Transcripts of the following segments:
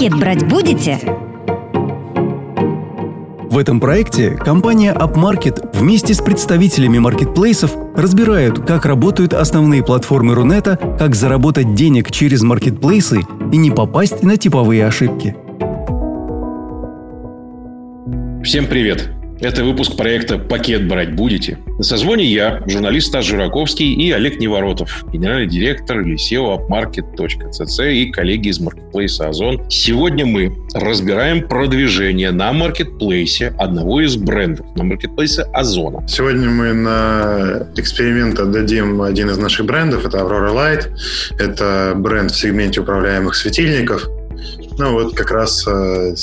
Пакет брать будете? В этом проекте компания UpMarket вместе с представителями маркетплейсов разбирают, как работают основные платформы Рунета, как заработать денег через маркетплейсы и не попасть на типовые ошибки. Всем привет! Это выпуск проекта «Пакет брать будете?». На созвоне я, журналист Стас Жураковский и Олег Неворотов, генеральный директор или SEO upmarket.cc и коллеги из маркетплейса Озон. Сегодня мы разбираем продвижение на маркетплейсе одного из брендов, на маркетплейсе Озона. Сегодня мы на эксперимент отдадим один из наших брендов, это Aurora Light. Это бренд в сегменте управляемых светильников. Ну вот как раз э,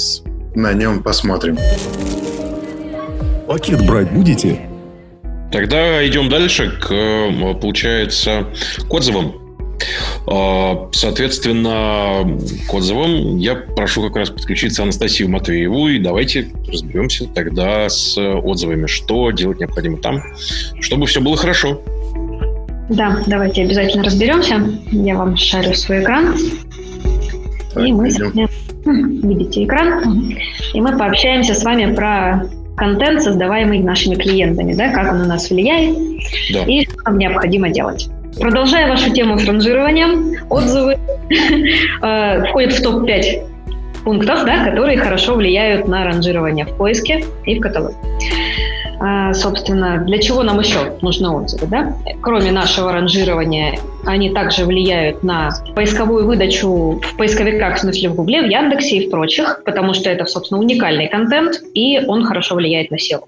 на нем посмотрим. Пакет брать будете? Тогда идем дальше к, получается, к отзывам. А, соответственно, к отзывам я прошу как раз подключиться Анастасию Матвееву, и давайте разберемся тогда с отзывами, что делать необходимо там, чтобы все было хорошо. Да, давайте обязательно разберемся. Я вам шарю свой экран. Так, и мы видите экран. И мы пообщаемся с вами про контент, создаваемый нашими клиентами, да, как он у нас влияет да. и что нам необходимо делать. Продолжая вашу тему с ранжированием, отзывы э, входят в топ-5 пунктов, да, которые хорошо влияют на ранжирование в поиске и в каталоге. А, собственно, для чего нам еще нужны отзывы, да? Кроме нашего ранжирования, они также влияют на поисковую выдачу в поисковиках, в смысле в Гугле, в Яндексе и в прочих, потому что это, собственно, уникальный контент, и он хорошо влияет на SEO.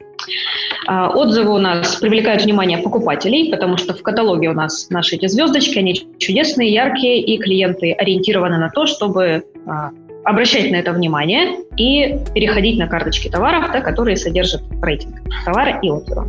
А, отзывы у нас привлекают внимание покупателей, потому что в каталоге у нас наши эти звездочки, они чудесные, яркие, и клиенты ориентированы на то, чтобы а, обращать на это внимание и переходить на карточки товаров, да, которые содержат рейтинг товара и отзыва.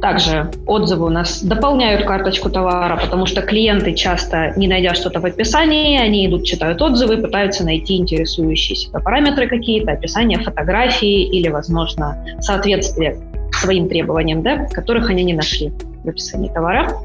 Также отзывы у нас дополняют карточку товара, потому что клиенты часто, не найдя что-то в описании, они идут, читают отзывы, пытаются найти интересующие себя параметры какие-то, описание фотографии или, возможно, соответствие своим требованиям, да, которых они не нашли в описании товара.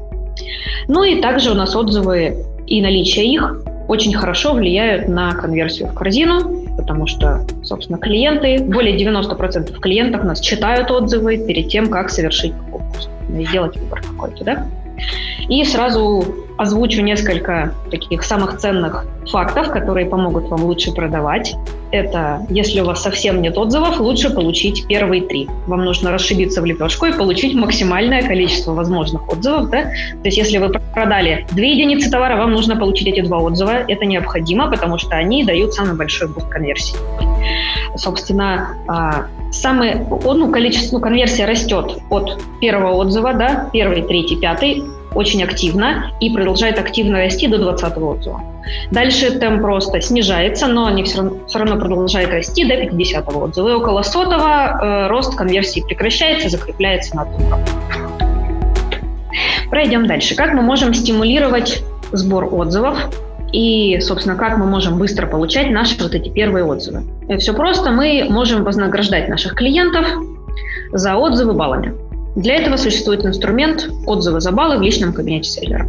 Ну и также у нас отзывы и наличие их очень хорошо влияют на конверсию в корзину, потому что, собственно, клиенты, более 90% клиентов нас читают отзывы перед тем, как совершить покупку, сделать выбор какой-то, да? И сразу озвучу несколько таких самых ценных фактов, которые помогут вам лучше продавать. Это, если у вас совсем нет отзывов, лучше получить первые три. Вам нужно расшибиться в лепешку и получить максимальное количество возможных отзывов. Да? То есть, если вы продали две единицы товара, вам нужно получить эти два отзыва. Это необходимо, потому что они дают самый большой буст конверсии. Собственно, а, самый, ну, количество, ну, конверсия растет от первого отзыва, да, первый, третий, пятый, очень активно и продолжает активно расти до 20 отзыва. Дальше темп просто снижается, но они все равно, все равно продолжает расти до 50 отзыва. И около сотого э, рост конверсии прекращается, закрепляется на одном Пройдем дальше. Как мы можем стимулировать сбор отзывов и, собственно, как мы можем быстро получать наши вот эти первые отзывы? И все просто. Мы можем вознаграждать наших клиентов за отзывы баллами. Для этого существует инструмент отзывы за баллы в личном кабинете селлера.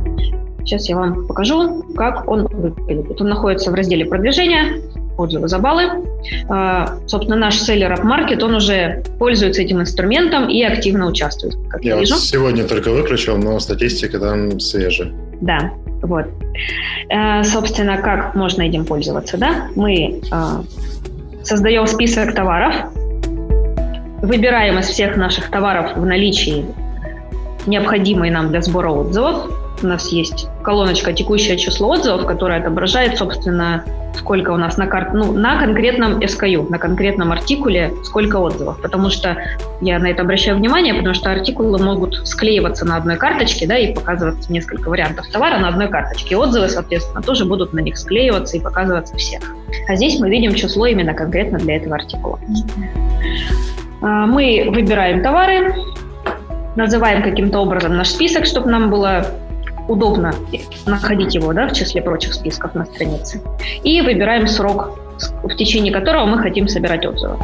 Сейчас я вам покажу, как он выглядит. Он находится в разделе продвижения, отзывы за баллы. А, собственно, наш селлер AppMarket, он уже пользуется этим инструментом и активно участвует, как я, я вижу. сегодня только выключил, но статистика там свежая. Да, вот. А, собственно, как можно этим пользоваться, да? Мы а, создаем список товаров, Выбираем из всех наших товаров в наличии необходимые нам для сбора отзывов. У нас есть колоночка «Текущее число отзывов», которая отображает, собственно, сколько у нас на, кар... ну, на конкретном SKU, на конкретном артикуле, сколько отзывов. Потому что я на это обращаю внимание, потому что артикулы могут склеиваться на одной карточке, да, и показываться несколько вариантов товара на одной карточке. Отзывы, соответственно, тоже будут на них склеиваться и показываться всех. А здесь мы видим число именно конкретно для этого артикула. А, мы выбираем товары, называем каким-то образом наш список, чтобы нам было удобно находить его да, в числе прочих списков на странице. И выбираем срок, в течение которого мы хотим собирать отзывы.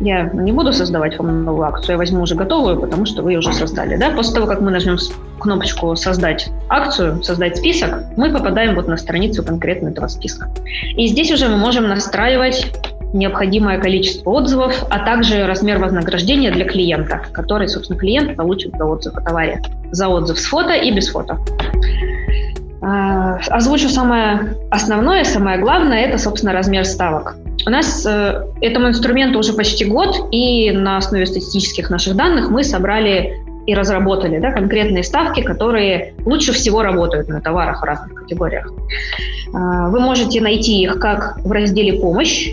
я не буду создавать вам новую акцию, я возьму уже готовую, потому что вы ее уже создали. Да? После того, как мы нажмем кнопочку «Создать акцию», «Создать список», мы попадаем вот на страницу конкретно этого списка. И здесь уже мы можем настраивать необходимое количество отзывов, а также размер вознаграждения для клиента, который, собственно, клиент получит за отзыв о товаре. За отзыв с фото и без фото. А, озвучу самое основное, самое главное, это, собственно, размер ставок. У нас э, этому инструменту уже почти год, и на основе статистических наших данных мы собрали и разработали да, конкретные ставки, которые лучше всего работают на товарах в разных категориях. Э, вы можете найти их как в разделе «Помощь»,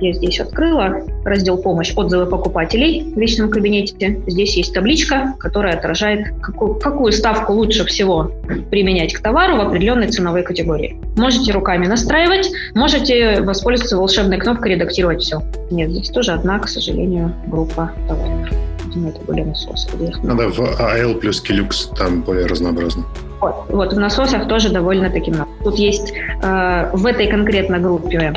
я здесь открыла раздел «Помощь. Отзывы покупателей» в личном кабинете. Здесь есть табличка, которая отражает, какую, какую ставку лучше всего применять к товару в определенной ценовой категории. Можете руками настраивать, можете воспользоваться волшебной кнопкой «Редактировать все». Нет, здесь тоже одна, к сожалению, группа товаров. Видимо, это были насосы. Надо в AL плюс Келюкс, там более разнообразно. Вот, вот в насосах тоже довольно-таки много. Тут есть э, в этой конкретно группе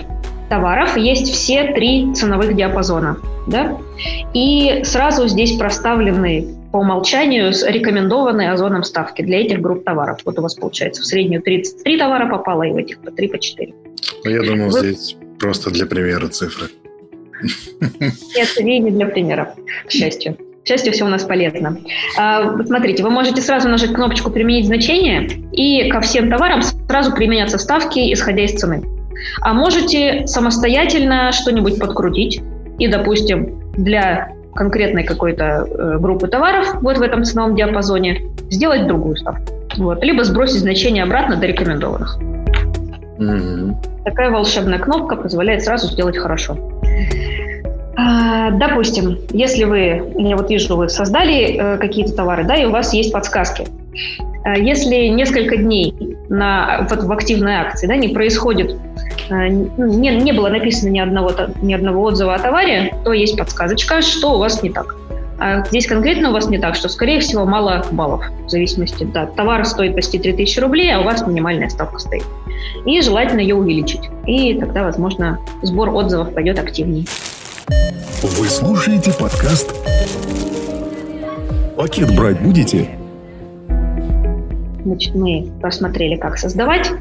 товаров есть все три ценовых диапазона. Да? И сразу здесь проставлены по умолчанию рекомендованные озоном ставки для этих групп товаров. Вот у вас получается в среднюю 33 товара попало, и в этих по 3, по 4. Ну, я думал, Вы... здесь просто для примера цифры. Нет, не для примера, к счастью. К счастью, все у нас полезно. А, смотрите, вы можете сразу нажать кнопочку «Применить значение», и ко всем товарам сразу применяться ставки, исходя из цены. А можете самостоятельно что-нибудь подкрутить и, допустим, для конкретной какой-то э, группы товаров вот в этом ценовом диапазоне сделать другую ставку. Вот. Либо сбросить значение обратно до рекомендованных. Mm-hmm. Такая волшебная кнопка позволяет сразу сделать хорошо. А, допустим, если вы, я вот вижу, вы создали э, какие-то товары, да, и у вас есть подсказки. А если несколько дней на, вот в активной акции да, не происходит Э, не, не было написано ни одного, ни одного отзыва о товаре, то есть подсказочка, что у вас не так. А здесь конкретно у вас не так, что, скорее всего, мало баллов, в зависимости, да, товар стоит почти 3000 рублей, а у вас минимальная ставка стоит. И желательно ее увеличить. И тогда, возможно, сбор отзывов пойдет активнее. Вы слушаете подкаст «Пакет брать будете?» Значит, мы посмотрели, как создавать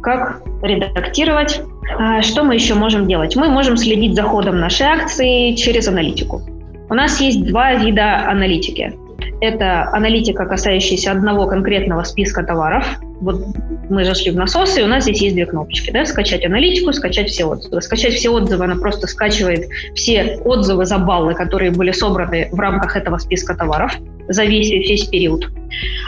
как редактировать. А, что мы еще можем делать? Мы можем следить за ходом нашей акции через аналитику. У нас есть два вида аналитики. Это аналитика, касающаяся одного конкретного списка товаров. Вот мы зашли в насосы, и у нас здесь есть две кнопочки. Да? Скачать аналитику, скачать все отзывы. Скачать все отзывы, она просто скачивает все отзывы за баллы, которые были собраны в рамках этого списка товаров за весь, весь период.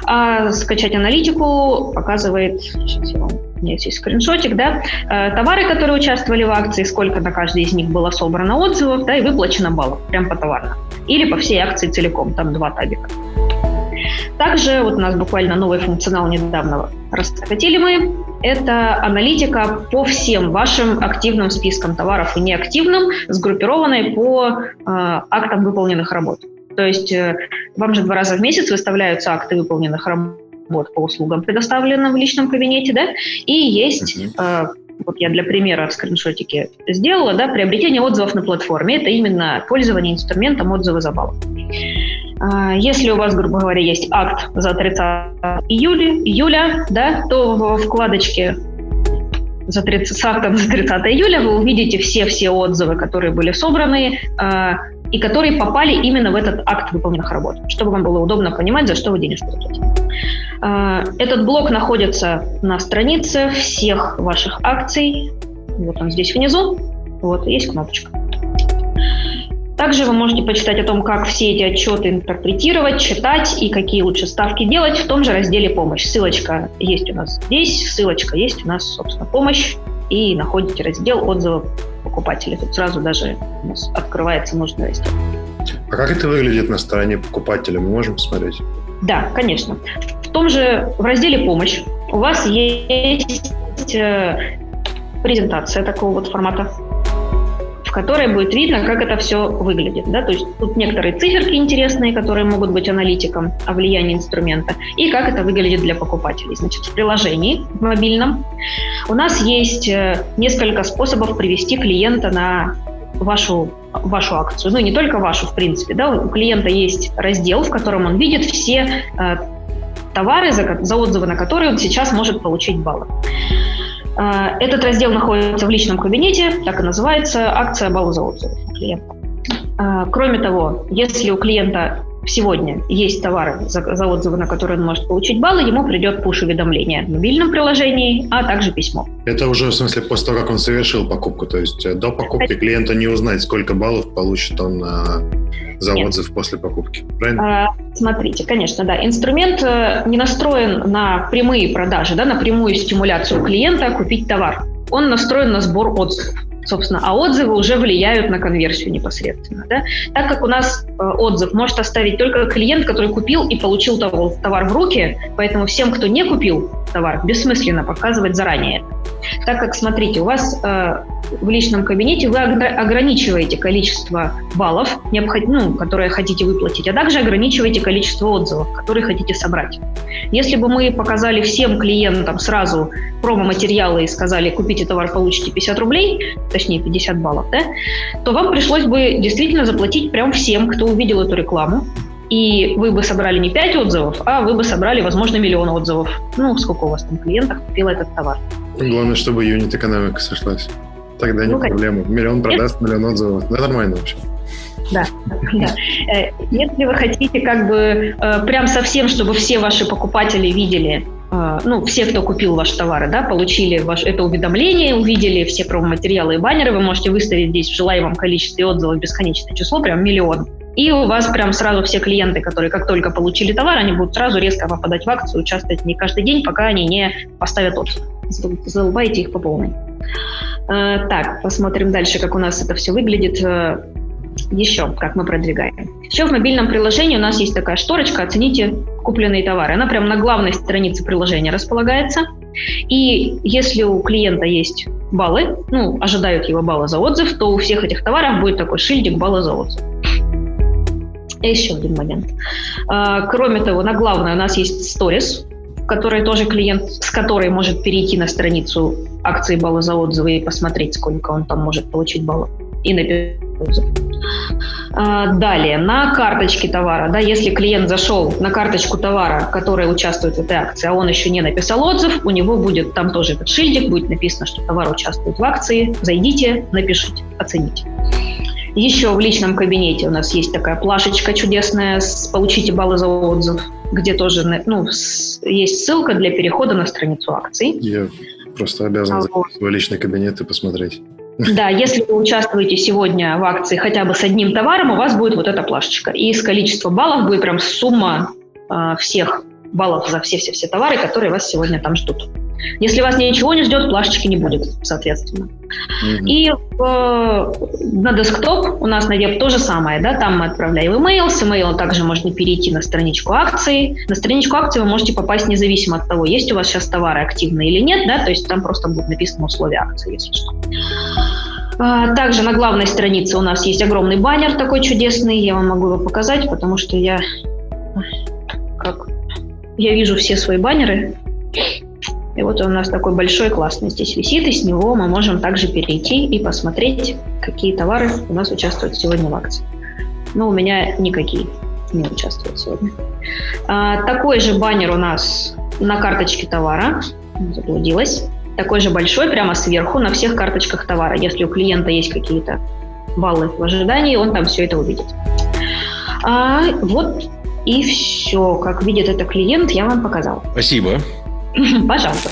А скачать аналитику показывает, сейчас я вам у меня есть скриншотик, да, э, товары, которые участвовали в акции, сколько на каждой из них было собрано отзывов, да, и выплачено баллов, прям по товарно. Или по всей акции целиком, там два табика. Также вот у нас буквально новый функционал недавно раскатили мы. Это аналитика по всем вашим активным спискам товаров и неактивным, сгруппированной по э, актам выполненных работ. То есть э, вам же два раза в месяц выставляются акты выполненных работ по услугам, предоставленным в личном кабинете, да, и есть uh-huh. вот я для примера в скриншотике сделала, да, приобретение отзывов на платформе. Это именно пользование инструментом отзывы за балл. А, если у вас, грубо говоря, есть акт за 30 июля, июля да, то в вкладочке за 30, с актом за 30 июля вы увидите все-все отзывы, которые были собраны, э, и которые попали именно в этот акт выполненных работ, чтобы вам было удобно понимать, за что вы денежку платите. Э, этот блок находится на странице всех ваших акций. Вот он здесь внизу. Вот, есть кнопочка. Также вы можете почитать о том, как все эти отчеты интерпретировать, читать и какие лучше ставки делать в том же разделе «Помощь». Ссылочка есть у нас здесь, ссылочка есть у нас, собственно, «Помощь». И находите раздел «Отзывы покупателей». Тут сразу даже у нас открывается нужный раздел. А как это выглядит на стороне покупателя? Мы можем посмотреть? Да, конечно. В том же, в разделе «Помощь» у вас есть э, презентация такого вот формата в которой будет видно, как это все выглядит. Да? То есть тут некоторые циферки интересные, которые могут быть аналитиком о влиянии инструмента, и как это выглядит для покупателей. Значит, в приложении в мобильном у нас есть э, несколько способов привести клиента на вашу, вашу акцию. Ну, не только вашу, в принципе. Да? У клиента есть раздел, в котором он видит все э, товары, за, за отзывы на которые он сейчас может получить баллы. Э, этот раздел находится в личном кабинете, так и называется акция баллы за отзывы. Э, кроме того, если у клиента сегодня есть товары, за, за отзывы на которые он может получить баллы, ему придет пуш-уведомление в мобильном приложении, а также письмо. Это уже в смысле после того, как он совершил покупку, то есть э, до покупки клиента не узнать, сколько баллов получит он за Нет. отзыв после покупки, правильно? А, смотрите, конечно, да. Инструмент э, не настроен на прямые продажи, да, на прямую стимуляцию клиента купить товар. Он настроен на сбор отзывов собственно, а отзывы уже влияют на конверсию непосредственно. Да? Так как у нас э, отзыв может оставить только клиент, который купил и получил товар в руки, поэтому всем, кто не купил товар, бессмысленно показывать заранее. Так как, смотрите, у вас э, в личном кабинете вы ограничиваете количество баллов, ну, которые хотите выплатить, а также ограничиваете количество отзывов, которые хотите собрать. Если бы мы показали всем клиентам сразу промо-материалы и сказали, купите товар, получите 50 рублей, точнее 50 баллов, да, то вам пришлось бы действительно заплатить прям всем, кто увидел эту рекламу, и вы бы собрали не 5 отзывов, а вы бы собрали, возможно, миллион отзывов. Ну, сколько у вас там клиентов купило этот товар. Главное, чтобы юнит-экономика сошлась. Тогда не ну, проблема. Миллион продаст, миллион отзывов. Ну, нормально вообще. Да, да. Э, если вы хотите как бы э, прям совсем, чтобы все ваши покупатели видели, э, ну, все, кто купил ваши товары, да, получили ваш, это уведомление, увидели все промо-материалы и баннеры, вы можете выставить здесь в желаемом количестве отзывов бесконечное число, прям миллион. И у вас прям сразу все клиенты, которые как только получили товар, они будут сразу резко попадать в акцию, участвовать не каждый день, пока они не поставят отзыв. Залыбаете их по полной. Э, так, посмотрим дальше, как у нас это все выглядит. Э, еще, как мы продвигаем. Еще в мобильном приложении у нас есть такая шторочка «Оцените купленные товары». Она прямо на главной странице приложения располагается. И если у клиента есть баллы, ну, ожидают его баллы за отзыв, то у всех этих товаров будет такой шильдик «Баллы за отзыв». И еще один момент. Э, кроме того, на главной у нас есть сторис, которой тоже клиент, с которой может перейти на страницу акции баллы за отзывы и посмотреть, сколько он там может получить баллов и написать отзыв. Далее, на карточке товара, да, если клиент зашел на карточку товара, которая участвует в этой акции, а он еще не написал отзыв, у него будет там тоже этот шильдик, будет написано, что товар участвует в акции, зайдите, напишите, оцените. Еще в личном кабинете у нас есть такая плашечка чудесная с «Получите баллы за отзыв», где тоже ну, есть ссылка для перехода на страницу акций. Я просто обязан вот. в свой личный кабинет и посмотреть. Да, если вы участвуете сегодня в акции хотя бы с одним товаром, у вас будет вот эта плашечка. И с количества баллов будет прям сумма э, всех баллов за все-все-все товары, которые вас сегодня там ждут. Если вас ничего не ждет, плашечки не будет, соответственно. Mm-hmm. И э, на десктоп у нас на веб то же самое, да, там мы отправляем email, с email также можно перейти на страничку акций. На страничку акций вы можете попасть независимо от того, есть у вас сейчас товары активные или нет, да, то есть там просто будет написано условия акции, если что. А, также на главной странице у нас есть огромный баннер такой чудесный, я вам могу его показать, потому что я как я вижу все свои баннеры, и вот он у нас такой большой, классный здесь висит, и с него мы можем также перейти и посмотреть, какие товары у нас участвуют сегодня в акции. Но у меня никакие не участвуют сегодня. А, такой же баннер у нас на карточке товара. Заблудилась. Такой же большой, прямо сверху, на всех карточках товара. Если у клиента есть какие-то баллы в ожидании, он там все это увидит. А, вот и все. Как видит это клиент, я вам показал. Спасибо. Пожалуйста.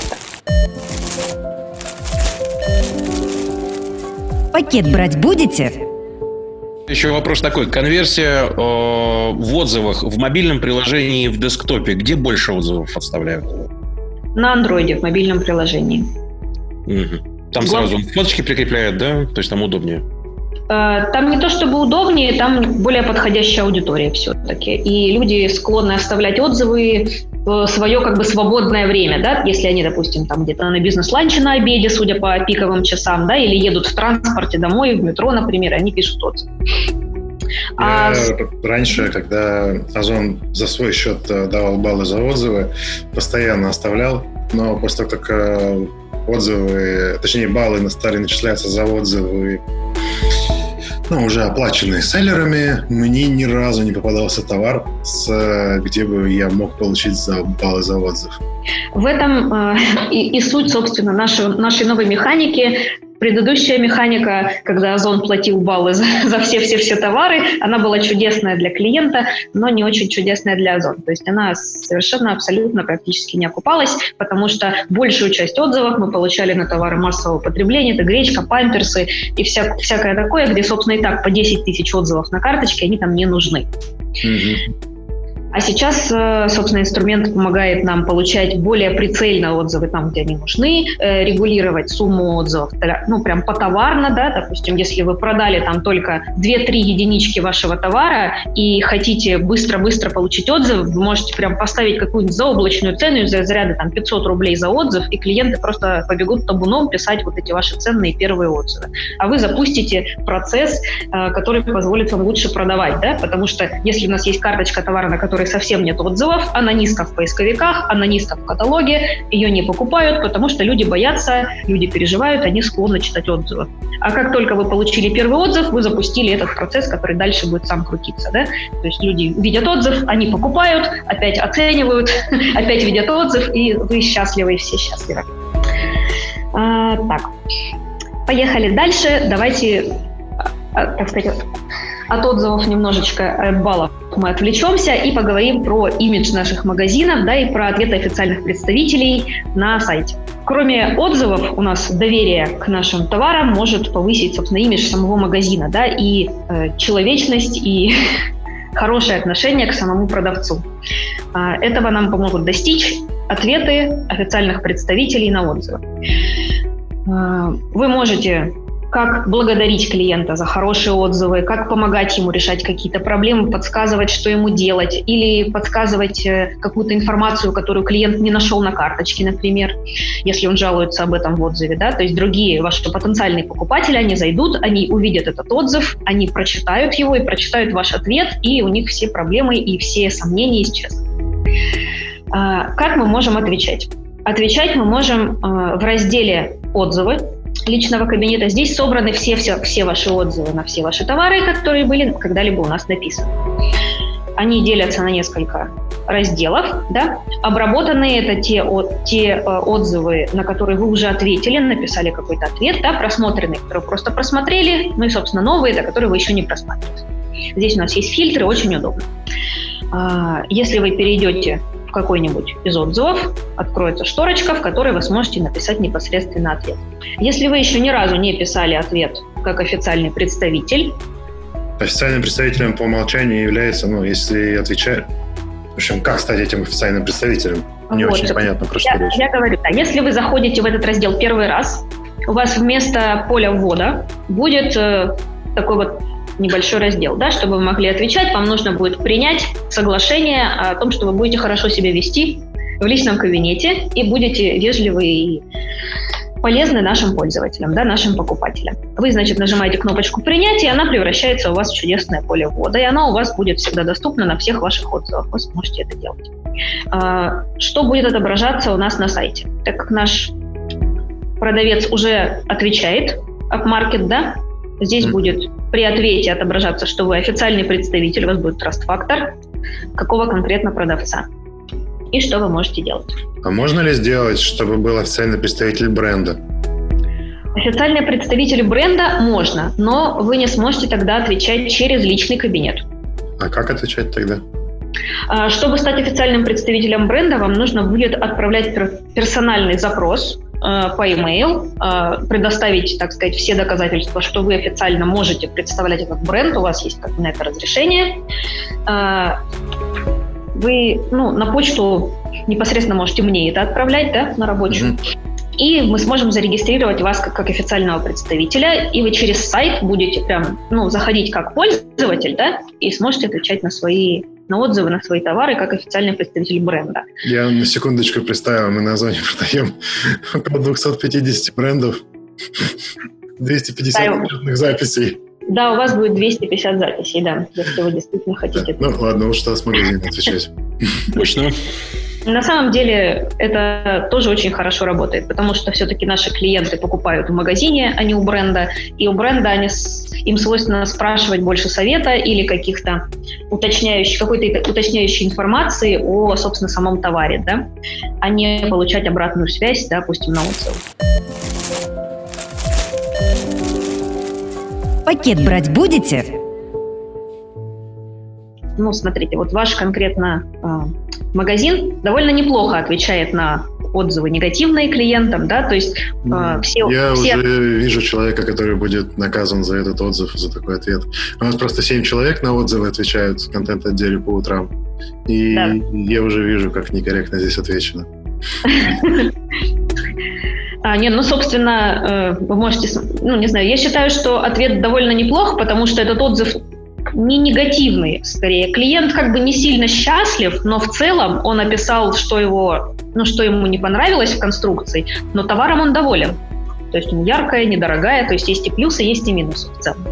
Пакет брать будете? Еще вопрос такой. Конверсия э, в отзывах в мобильном приложении и в десктопе. Где больше отзывов оставляют? На андроиде, в мобильном приложении. Угу. Там Глав... сразу фоточки прикрепляют, да? То есть там удобнее? Э, там не то чтобы удобнее, там более подходящая аудитория все-таки. И люди склонны оставлять отзывы в свое как бы свободное время, да, если они, допустим, там где-то на бизнес-ланче на обеде, судя по пиковым часам, да, или едут в транспорте домой, в метро, например, они пишут отзыв. Я а... раньше, когда Озон за свой счет э, давал баллы за отзывы, постоянно оставлял, но после того, как э, отзывы, точнее баллы стали начисляться за отзывы. Ну, уже оплаченные селлерами, мне ни разу не попадался товар, с, где бы я мог получить за баллы за отзыв. В этом э, и, и суть, собственно, нашей, нашей новой механики Предыдущая механика, когда Озон платил баллы за, за все-все-все товары, она была чудесная для клиента, но не очень чудесная для Озон. То есть она совершенно абсолютно практически не окупалась, потому что большую часть отзывов мы получали на товары массового потребления. Это гречка, памперсы и вся, всякое такое, где, собственно, и так по 10 тысяч отзывов на карточке, они там не нужны. Mm-hmm. А сейчас, э, собственно, инструмент помогает нам получать более прицельно отзывы там, где они нужны, э, регулировать сумму отзывов, ну, прям потоварно, да, допустим, если вы продали там только 2-3 единички вашего товара и хотите быстро-быстро получить отзыв, вы можете прям поставить какую-нибудь заоблачную цену из заряда там 500 рублей за отзыв, и клиенты просто побегут табуном писать вот эти ваши ценные первые отзывы. А вы запустите процесс, э, который позволит вам лучше продавать, да, потому что если у нас есть карточка товара, на которой которой совсем нет отзывов, она низко в поисковиках, она низко в каталоге, ее не покупают, потому что люди боятся, люди переживают, они склонны читать отзывы. А как только вы получили первый отзыв, вы запустили этот процесс, который дальше будет сам крутиться. Да? То есть люди видят отзыв, они покупают, опять оценивают, опять видят отзыв, и вы счастливы, и все счастливы. А, так, поехали дальше. Давайте, а, так сказать, от отзывов немножечко от баллов мы отвлечемся и поговорим про имидж наших магазинов, да, и про ответы официальных представителей на сайте. Кроме отзывов, у нас доверие к нашим товарам может повысить, собственно, имидж самого магазина, да, и э, человечность, и хорошее отношение к самому продавцу. Э, этого нам помогут достичь ответы официальных представителей на отзывы. Э, вы можете как благодарить клиента за хорошие отзывы, как помогать ему решать какие-то проблемы, подсказывать, что ему делать, или подсказывать э, какую-то информацию, которую клиент не нашел на карточке, например, если он жалуется об этом в отзыве, да, то есть другие ваши потенциальные покупатели, они зайдут, они увидят этот отзыв, они прочитают его и прочитают ваш ответ, и у них все проблемы и все сомнения исчезнут. А, как мы можем отвечать? Отвечать мы можем э, в разделе «Отзывы», личного кабинета. Здесь собраны все, все, все ваши отзывы на все ваши товары, которые были когда-либо у нас написаны. Они делятся на несколько разделов. Да? Обработанные это те, те э, отзывы, на которые вы уже ответили, написали какой-то ответ, да? просмотренные, которые просто просмотрели, ну и, собственно, новые, это которые вы еще не просматривали. Здесь у нас есть фильтры, очень удобно. А, если вы перейдете какой-нибудь из отзывов откроется шторочка, в которой вы сможете написать непосредственно ответ. Если вы еще ни разу не писали ответ как официальный представитель, Официальным представителем по умолчанию является, ну, если отвечает... В общем, как стать этим официальным представителем? Не вот. очень понятно, про что я, речь. Я говорю, да, если вы заходите в этот раздел первый раз, у вас вместо поля ввода будет э, такой вот небольшой раздел, да, чтобы вы могли отвечать, вам нужно будет принять соглашение о том, что вы будете хорошо себя вести в личном кабинете и будете вежливы и полезны нашим пользователям, да, нашим покупателям. Вы, значит, нажимаете кнопочку «Принять», и она превращается у вас в чудесное поле ввода, и оно у вас будет всегда доступно на всех ваших отзывах. Вы сможете это делать. А, что будет отображаться у нас на сайте? Так как наш продавец уже отвечает, маркет, да, Здесь mm-hmm. будет при ответе отображаться, что вы официальный представитель, у вас будет траст-фактор, какого конкретно продавца и что вы можете делать. А можно ли сделать, чтобы был официальный представитель бренда? Официальный представитель бренда можно, но вы не сможете тогда отвечать через личный кабинет. А как отвечать тогда? А, чтобы стать официальным представителем бренда, вам нужно будет отправлять персональный запрос по e-mail, э, предоставить, так сказать, все доказательства, что вы официально можете представлять этот бренд, у вас есть как на это разрешение. Э, вы ну, на почту непосредственно можете мне это отправлять, да, на рабочую. Mm-hmm. И мы сможем зарегистрировать вас как, как официального представителя, и вы через сайт будете прям, ну, заходить как пользователь, да, и сможете отвечать на свои на отзывы на свои товары как официальный представитель бренда. Я на секундочку представил, мы на Озоне продаем около 250 брендов, 250 да, записей. Да, у вас будет 250 записей, да, если вы действительно хотите. Да. Ну ладно, уж что с магазина отвечать. Точно. На самом деле это тоже очень хорошо работает, потому что все-таки наши клиенты покупают в магазине, а не у бренда, и у бренда они, им свойственно спрашивать больше совета или каких-то уточняющих, какой-то уточняющей информации о, собственно, самом товаре, да, а не получать обратную связь, допустим, на отзыв. Пакет брать будете? Ну, смотрите, вот ваш конкретно э, магазин довольно неплохо отвечает на отзывы негативные клиентам, да, то есть э, все... Я все... уже вижу человека, который будет наказан за этот отзыв, за такой ответ. У нас просто семь человек на отзывы отвечают в контент-отделе по утрам, и да. я уже вижу, как некорректно здесь отвечено. А, нет, ну, собственно, э, вы можете, ну, не знаю, я считаю, что ответ довольно неплох, потому что этот отзыв не негативный, скорее. Клиент как бы не сильно счастлив, но в целом он описал, что его, ну, что ему не понравилось в конструкции, но товаром он доволен. То есть он яркая, недорогая, то есть есть и плюсы, есть и минусы в целом.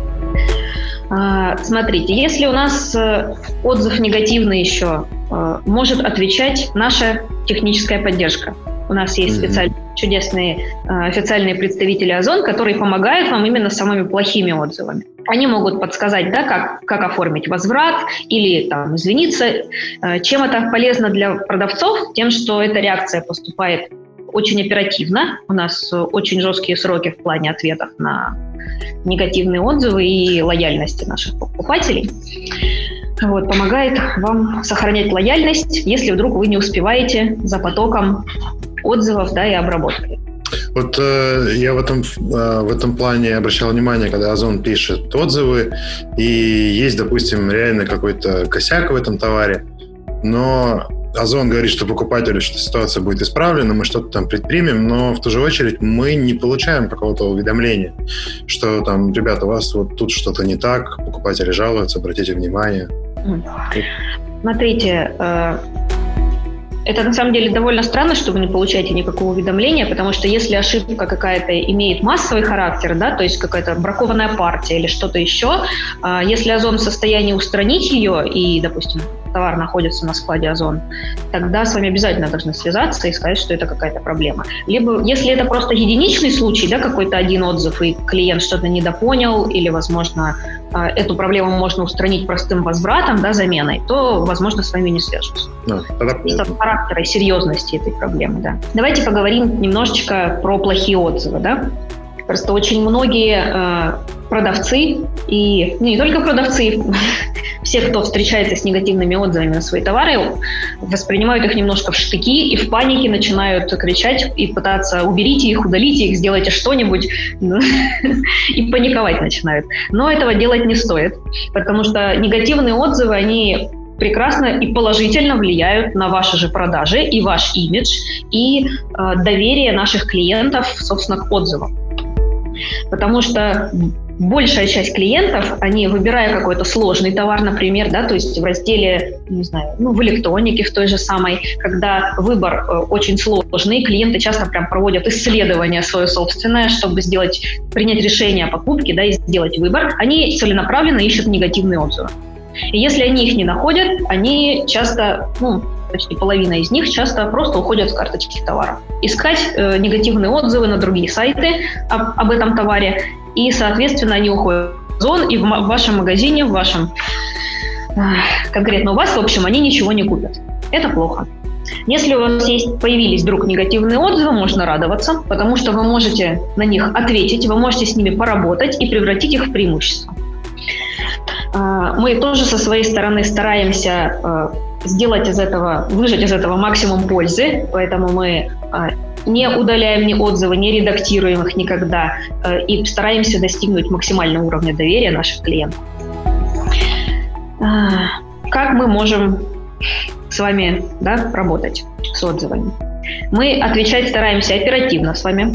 А, смотрите, если у нас э, отзыв негативный еще, э, может отвечать наша техническая поддержка. У нас есть специальные чудесные э, официальные представители Озон, которые помогают вам именно с самыми плохими отзывами. Они могут подсказать, да, как, как оформить возврат или там, извиниться. Э, чем это полезно для продавцов? Тем, что эта реакция поступает очень оперативно. У нас очень жесткие сроки в плане ответов на негативные отзывы и лояльности наших покупателей. Вот, помогает вам сохранять лояльность, если вдруг вы не успеваете за потоком отзывов да, и обработки. Вот э, я в этом, э, в этом плане обращал внимание, когда Озон пишет отзывы, и есть, допустим, реально какой-то косяк в этом товаре, но Озон говорит, что покупателю, что ситуация будет исправлена, мы что-то там предпримем, но в ту же очередь мы не получаем какого-то уведомления, что там, ребята, у вас вот тут что-то не так, покупатели жалуются, обратите внимание. Смотрите, э, это на самом деле довольно странно, что вы не получаете никакого уведомления, потому что если ошибка какая-то имеет массовый характер, да, то есть какая-то бракованная партия или что-то еще, а, если Озон в состоянии устранить ее и, допустим, товар находится на складе Озон, тогда с вами обязательно должны связаться и сказать, что это какая-то проблема. Либо, если это просто единичный случай, да, какой-то один отзыв, и клиент что-то недопонял, или, возможно, а, эту проблему можно устранить простым возвратом, да, заменой, то, возможно, с вами не свяжутся. Да, Зависит от характера и серьезности этой проблемы, да. Давайте поговорим немножечко про плохие отзывы, да. Просто очень многие э, продавцы и ну, не только продавцы, все, кто встречается с негативными отзывами на свои товары, воспринимают их немножко в штыки и в панике начинают кричать и пытаться уберите их, удалите их, сделайте что-нибудь ну, и паниковать начинают. Но этого делать не стоит, потому что негативные отзывы, они прекрасно и положительно влияют на ваши же продажи и ваш имидж и э, доверие наших клиентов, собственно, к отзывам. Потому что большая часть клиентов, они, выбирая какой-то сложный товар, например, да, то есть в разделе, не знаю, ну, в электронике в той же самой, когда выбор э, очень сложный, клиенты часто прям проводят исследование свое собственное, чтобы сделать, принять решение о покупке, да, и сделать выбор, они целенаправленно ищут негативные отзывы. И если они их не находят, они часто, ну, почти половина из них часто просто уходят с карточки товара. Искать э, негативные отзывы на другие сайты об, об этом товаре, и, соответственно, они уходят в зон, и в, в вашем магазине, в вашем, э, конкретно у вас, в общем, они ничего не купят. Это плохо. Если у вас есть, появились вдруг негативные отзывы, можно радоваться, потому что вы можете на них ответить, вы можете с ними поработать и превратить их в преимущество. Э, мы тоже со своей стороны стараемся э, сделать из этого, выжать из этого максимум пользы, поэтому мы э, не удаляем ни отзывы, не редактируем их никогда и стараемся достигнуть максимального уровня доверия наших клиентов. Как мы можем с вами да, работать с отзывами? Мы отвечать стараемся оперативно с вами,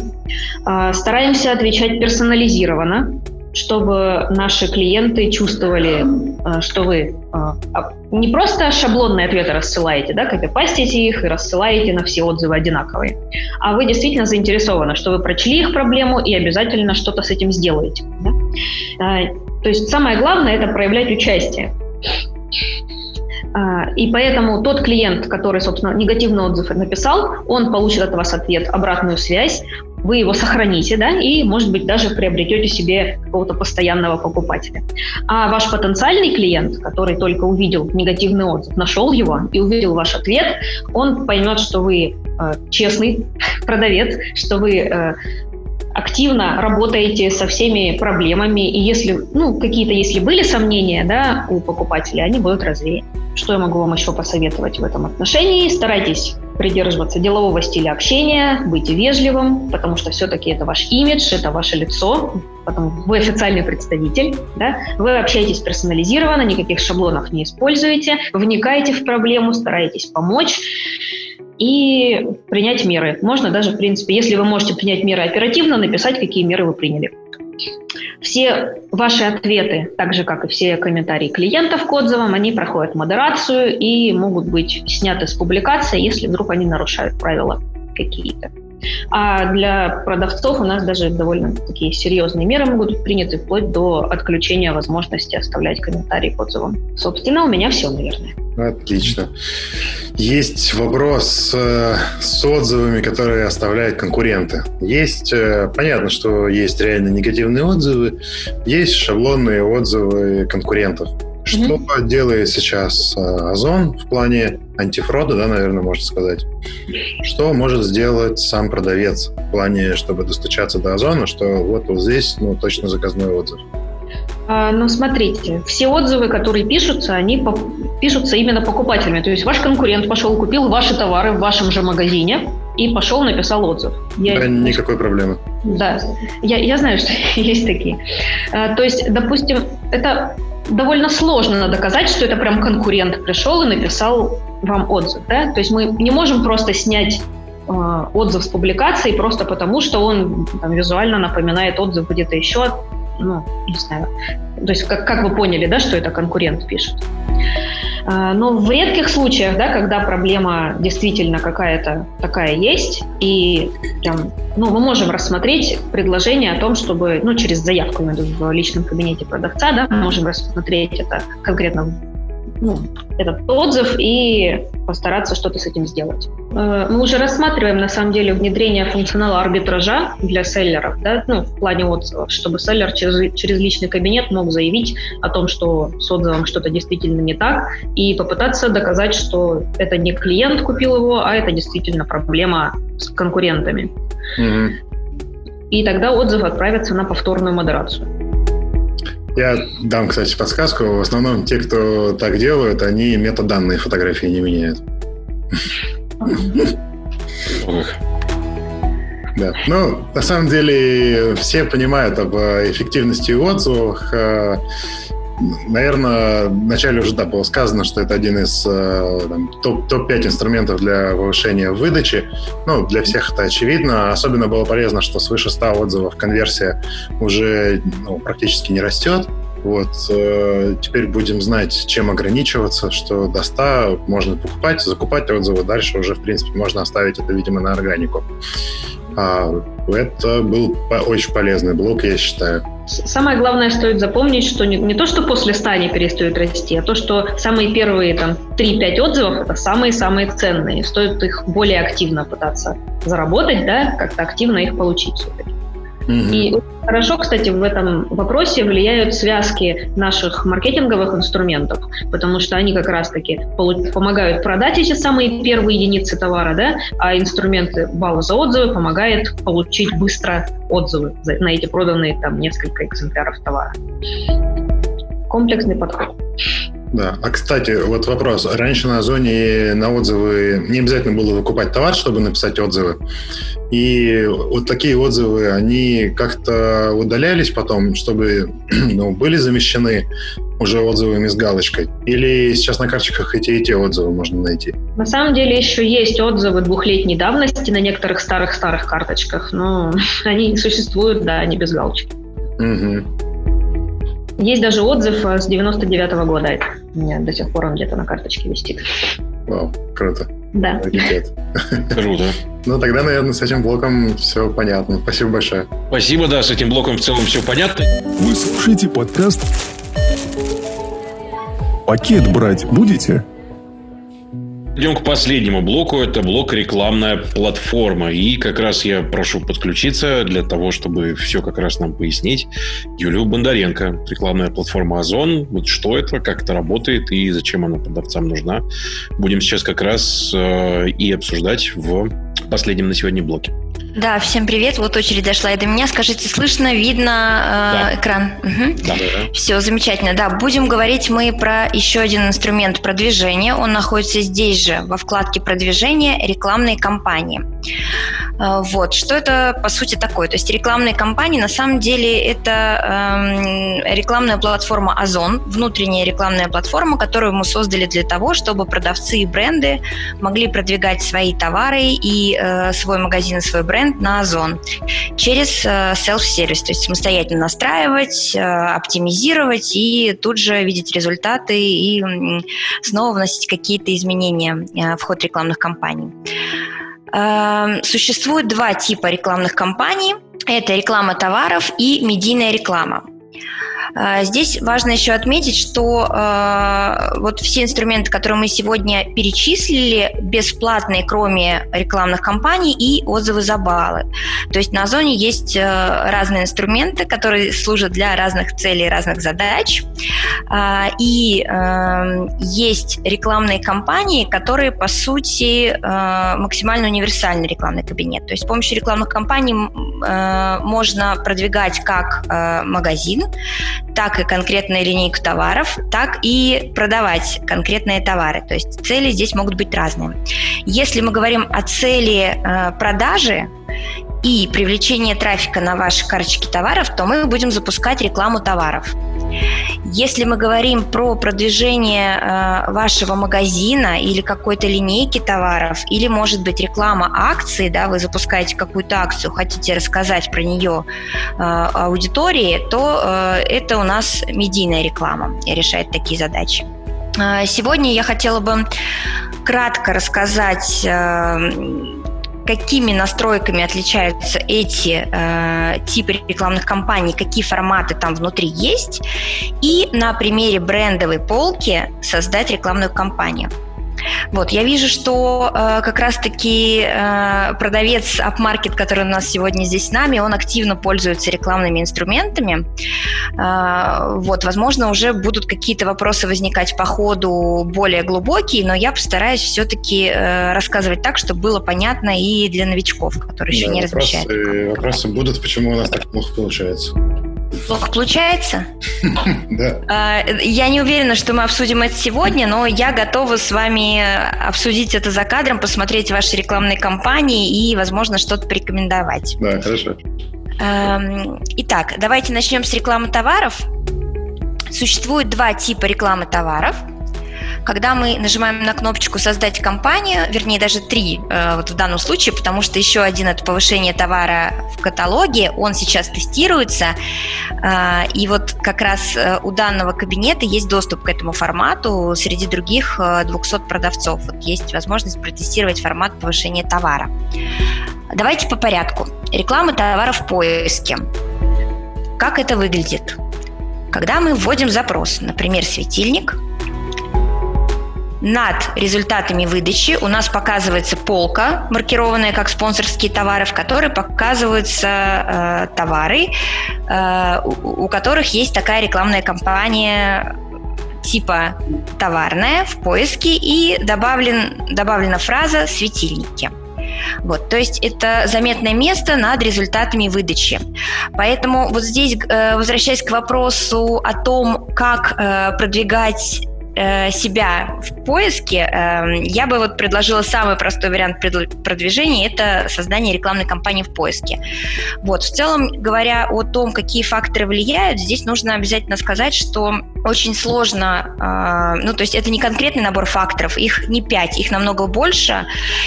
стараемся отвечать персонализированно, чтобы наши клиенты чувствовали, э, что вы э, а, не просто шаблонные ответы рассылаете, да, копипастите их и рассылаете на все отзывы одинаковые, а вы действительно заинтересованы, что вы прочли их проблему и обязательно что-то с этим сделаете. Да? То есть самое главное – это проявлять участие. А, и поэтому тот клиент, который, собственно, негативный отзыв написал, он получит от вас ответ, обратную связь, вы его сохраните, да, и, может быть, даже приобретете себе какого-то постоянного покупателя. А ваш потенциальный клиент, который только увидел негативный отзыв, нашел его и увидел ваш ответ, он поймет, что вы э, честный продавец, что вы э, активно работаете со всеми проблемами, и если, ну, какие-то, если были сомнения, да, у покупателя, они будут развеяны. Что я могу вам еще посоветовать в этом отношении? Старайтесь придерживаться делового стиля общения, быть вежливым, потому что все-таки это ваш имидж, это ваше лицо, потом вы официальный представитель, да? вы общаетесь персонализированно, никаких шаблонов не используете, вникаете в проблему, стараетесь помочь и принять меры. Можно даже, в принципе, если вы можете принять меры оперативно, написать, какие меры вы приняли. Все ваши ответы, так же как и все комментарии клиентов к отзывам, они проходят модерацию и могут быть сняты с публикации, если вдруг они нарушают правила какие-то. А для продавцов у нас даже довольно такие серьезные меры могут быть приняты вплоть до отключения возможности оставлять комментарии к отзывам. Собственно, у меня все, наверное. Отлично. Есть вопрос э, с отзывами, которые оставляют конкуренты. Есть, э, понятно, что есть реально негативные отзывы, есть шаблонные отзывы конкурентов. Что mm-hmm. делает сейчас э, Озон в плане антифрода, да, наверное, можно сказать? Что может сделать сам продавец в плане, чтобы достучаться до Озона, что вот, вот здесь ну, точно заказной отзыв? А, ну, смотрите, все отзывы, которые пишутся, они пишутся именно покупателями. То есть ваш конкурент пошел, купил ваши товары в вашем же магазине и пошел, написал отзыв. Я... Да, никакой проблемы. Да, я, я знаю, что есть такие. А, то есть, допустим, это довольно сложно доказать, что это прям конкурент пришел и написал вам отзыв. Да? То есть мы не можем просто снять э, отзыв с публикации просто потому, что он там, визуально напоминает отзыв где-то еще. Ну, не знаю. То есть как, как вы поняли, да, что это конкурент пишет. А, но в редких случаях, да, когда проблема действительно какая-то такая есть, и прям, ну, мы можем рассмотреть предложение о том, чтобы, ну, через заявку в личном кабинете продавца, да, мы можем рассмотреть это конкретно ну, этот отзыв и постараться что-то с этим сделать. Э, мы уже рассматриваем, на самом деле, внедрение функционала арбитража для селлеров, да, ну, в плане отзывов, чтобы селлер через, через личный кабинет мог заявить о том, что с отзывом что-то действительно не так, и попытаться доказать, что это не клиент купил его, а это действительно проблема с конкурентами. Mm-hmm. И тогда отзыв отправится на повторную модерацию. Я дам, кстати, подсказку. В основном те, кто так делают, они метаданные фотографии не меняют. Да. Ну, на самом деле, все понимают об эффективности отзывов. Наверное, вначале уже да, было сказано, что это один из э, там, топ- топ-5 инструментов для повышения выдачи. Ну, для всех это очевидно. Особенно было полезно, что свыше 100 отзывов конверсия уже ну, практически не растет. Вот, э, теперь будем знать, чем ограничиваться, что до 100 можно покупать, закупать отзывы, дальше уже, в принципе, можно оставить это, видимо, на органику. А, это был очень полезный блок, я считаю. Самое главное стоит запомнить, что не, не то, что после 100 они перестают расти, а то, что самые первые там 3-5 отзывов – это самые-самые ценные. Стоит их более активно пытаться заработать, да, как-то активно их получить все-таки. И хорошо, кстати, в этом вопросе влияют связки наших маркетинговых инструментов, потому что они как раз-таки помогают продать эти самые первые единицы товара, да, а инструменты балла за отзывы помогают получить быстро отзывы на эти проданные там несколько экземпляров товара. Комплексный подход. Да. А кстати, вот вопрос. Раньше на Озоне на отзывы не обязательно было выкупать товар, чтобы написать отзывы. И вот такие отзывы, они как-то удалялись потом, чтобы ну, были замещены уже отзывами с галочкой? Или сейчас на карточках эти и те отзывы можно найти? На самом деле еще есть отзывы двухлетней давности на некоторых старых-старых карточках, но они существуют, да, не без галочки. Угу. Есть даже отзыв э, с 99 -го года. У меня до сих пор он где-то на карточке висит. Вау, круто. Да. Круто. Ну, тогда, наверное, с этим блоком все понятно. Спасибо большое. Спасибо, да, с этим блоком в целом все понятно. Вы слушаете подкаст «Пакет брать будете?» Идем к последнему блоку. Это блок рекламная платформа. И как раз я прошу подключиться для того, чтобы все как раз нам пояснить. Юлию Бондаренко. Рекламная платформа Озон. Вот что это, как это работает и зачем она продавцам нужна. Будем сейчас как раз э, и обсуждать в последнем на сегодня блоке. Да, всем привет. Вот очередь дошла и до меня. Скажите, слышно, видно э, да. экран? Угу. Да, да. Все, замечательно. Да, будем говорить мы про еще один инструмент продвижения. Он находится здесь же, во вкладке продвижения рекламные кампании. Э, вот, что это по сути такое? То есть рекламные кампании на самом деле это э, рекламная платформа Озон, внутренняя рекламная платформа, которую мы создали для того, чтобы продавцы и бренды могли продвигать свои товары и э, свой магазин, и свой бренд на Озон через э, self-сервис, то есть самостоятельно настраивать, э, оптимизировать и тут же видеть результаты и снова вносить какие-то изменения э, в ход рекламных кампаний. Эм, существует два типа рекламных кампаний. Это реклама товаров и медийная реклама. А, здесь важно еще отметить, что э, вот все инструменты, которые мы сегодня перечислили, бесплатные, кроме рекламных кампаний и отзывы за баллы. То есть на Озоне есть э, разные инструменты, которые служат для разных целей, разных задач. Э, и э, есть рекламные кампании, которые, по сути, э, максимально универсальный рекламный кабинет. То есть с помощью рекламных кампаний э, можно продвигать как э, магазин, так и конкретную линейку товаров, так и продавать конкретные товары. То есть цели здесь могут быть разные. Если мы говорим о цели э, продажи и привлечения трафика на ваши карточки товаров, то мы будем запускать рекламу товаров. Если мы говорим про продвижение э, вашего магазина или какой-то линейки товаров, или, может быть, реклама акции, да, вы запускаете какую-то акцию, хотите рассказать про нее э, аудитории, то э, это у нас медийная реклама решает такие задачи. Сегодня я хотела бы кратко рассказать какими настройками отличаются эти э, типы рекламных кампаний, какие форматы там внутри есть, и на примере брендовой полки создать рекламную кампанию. Вот, я вижу, что э, как раз-таки э, продавец AppMarket, который у нас сегодня здесь с нами, он активно пользуется рекламными инструментами. Э, вот, возможно, уже будут какие-то вопросы возникать по ходу более глубокие, но я постараюсь все-таки э, рассказывать так, чтобы было понятно и для новичков, которые еще да, не вопросы, размещают. Вопросы будут, почему у нас так плохо получается. Плохо получается? Да. А, я не уверена, что мы обсудим это сегодня, но я готова с вами обсудить это за кадром, посмотреть ваши рекламные кампании и, возможно, что-то порекомендовать. Да, хорошо. Итак, давайте начнем с рекламы товаров. Существует два типа рекламы товаров – когда мы нажимаем на кнопочку «Создать компанию», вернее, даже три э, вот в данном случае, потому что еще один – это повышение товара в каталоге, он сейчас тестируется, э, и вот как раз э, у данного кабинета есть доступ к этому формату среди других 200 продавцов. Вот есть возможность протестировать формат повышения товара. Давайте по порядку. Реклама товаров в поиске. Как это выглядит? Когда мы вводим запрос, например, светильник – над результатами выдачи у нас показывается полка, маркированная как спонсорские товары, в которой показываются э, товары, э, у, у которых есть такая рекламная кампания типа товарная в поиске и добавлен, добавлена фраза «светильники». Вот, то есть это заметное место над результатами выдачи. Поэтому вот здесь, э, возвращаясь к вопросу о том, как э, продвигать себя в поиске, эм, я бы вот предложила самый простой вариант продвижения – это создание рекламной кампании в поиске. Вот, в целом, говоря о том, какие факторы влияют, здесь нужно обязательно сказать, что очень сложно, э, ну, то есть это не конкретный набор факторов, их не 5, их намного больше,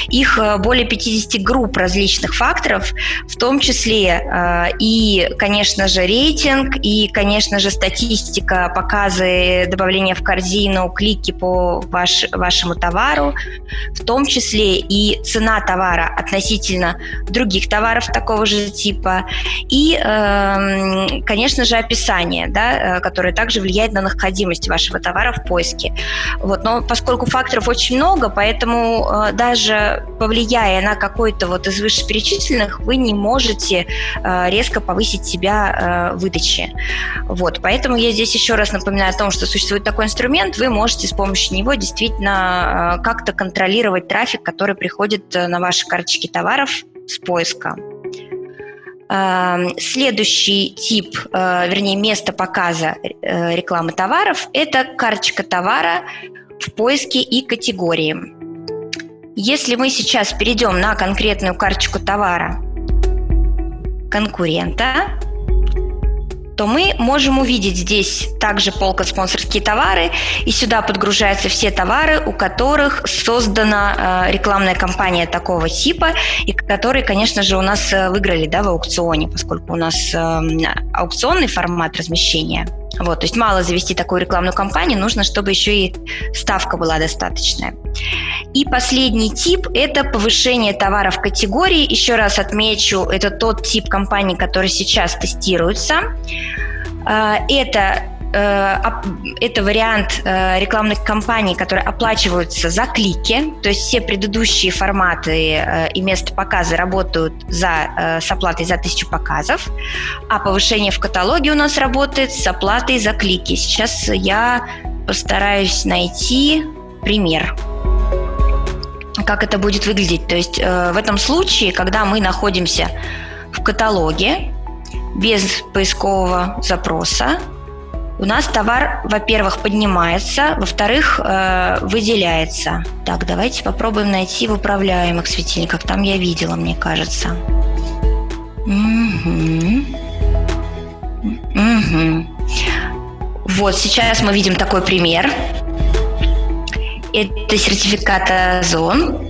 их э, более 50 групп различных факторов, в том числе и, конечно же, рейтинг, и, конечно же, статистика, показы добавления в корзину, ну, клики по ваш, вашему товару, в том числе и цена товара относительно других товаров такого же типа, и, э, конечно же, описание, да, э, которое также влияет на находимость вашего товара в поиске. Вот, но поскольку факторов очень много, поэтому э, даже повлияя на какой-то вот из вышеперечисленных, вы не можете э, резко повысить себя э, выдачи. Вот, поэтому я здесь еще раз напоминаю о том, что существует такой инструмент, вы можете с помощью него действительно э, как-то контролировать трафик, который приходит э, на ваши карточки товаров с поиска. Эм, следующий тип, э, вернее, место показа рекламы товаров – это карточка товара в поиске и категории. Если мы сейчас перейдем на конкретную карточку товара конкурента, то мы можем увидеть здесь также полка «Спонсорские товары», и сюда подгружаются все товары, у которых создана э, рекламная кампания такого типа, и которые, конечно же, у нас э, выиграли да, в аукционе, поскольку у нас э, аукционный формат размещения. Вот, то есть мало завести такую рекламную кампанию, нужно, чтобы еще и ставка была достаточная. И последний тип – это повышение товаров категории. Еще раз отмечу, это тот тип компаний, который сейчас тестируется. А, это это вариант э, рекламных кампаний, которые оплачиваются за клики, то есть все предыдущие форматы э, и место показа работают за, с оплатой за тысячу показов, а повышение в каталоге у нас работает с оплатой за клики. Сейчас я постараюсь найти пример как это будет выглядеть. То есть э, в этом случае, когда мы находимся в каталоге без поискового запроса, у нас товар, во-первых, поднимается, во-вторых, э, выделяется. Так, давайте попробуем найти в управляемых светильниках. Там я видела, мне кажется. Угу. Угу. Вот сейчас мы видим такой пример. Это сертификат Озон.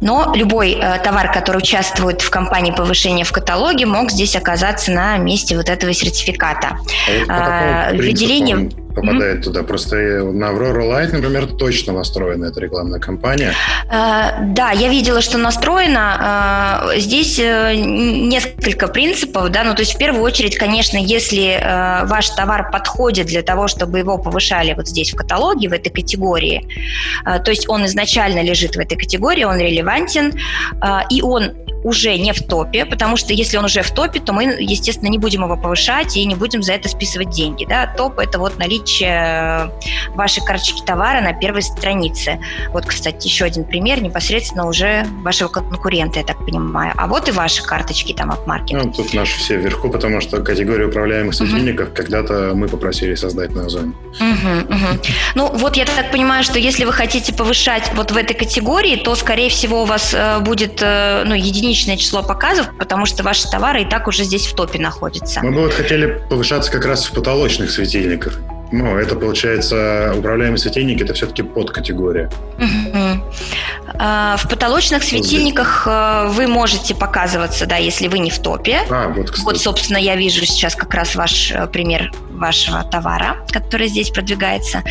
Но любой э, товар, который участвует в кампании повышения в каталоге, мог здесь оказаться на месте вот этого сертификата. А вот по Выделение попадает mm-hmm. туда. Просто на Aurora Light, например, точно настроена эта рекламная кампания. Uh, да, я видела, что настроена. Uh, здесь несколько принципов, да, ну то есть в первую очередь, конечно, если ваш товар подходит для того, чтобы его повышали вот здесь в каталоге, в этой категории, то есть он изначально лежит в этой категории, он релевантен, и он уже не в топе, потому что если он уже в топе, то мы, естественно, не будем его повышать и не будем за это списывать деньги. Да? Топ – это вот наличие вашей карточки товара на первой странице. Вот, кстати, еще один пример непосредственно уже вашего конкурента, я так понимаю. А вот и ваши карточки там от маркета. Ну, тут наши все вверху, потому что категория управляемых светильников uh-huh. когда-то мы попросили создать на Озоне. Uh-huh, uh-huh. Ну, вот я так понимаю, что если вы хотите повышать вот в этой категории, то, скорее всего, у вас э, будет э, ну, единичный единичное число показов, потому что ваши товары и так уже здесь в топе находятся. Мы бы вот хотели повышаться как раз в потолочных светильниках. Ну, это получается, управляемые светильники это все-таки подкатегория. Угу. В потолочных светильниках э, вы можете показываться, да, если вы не в топе. А, вот, кстати. вот, собственно, я вижу сейчас как раз ваш э, пример вашего товара, который здесь продвигается.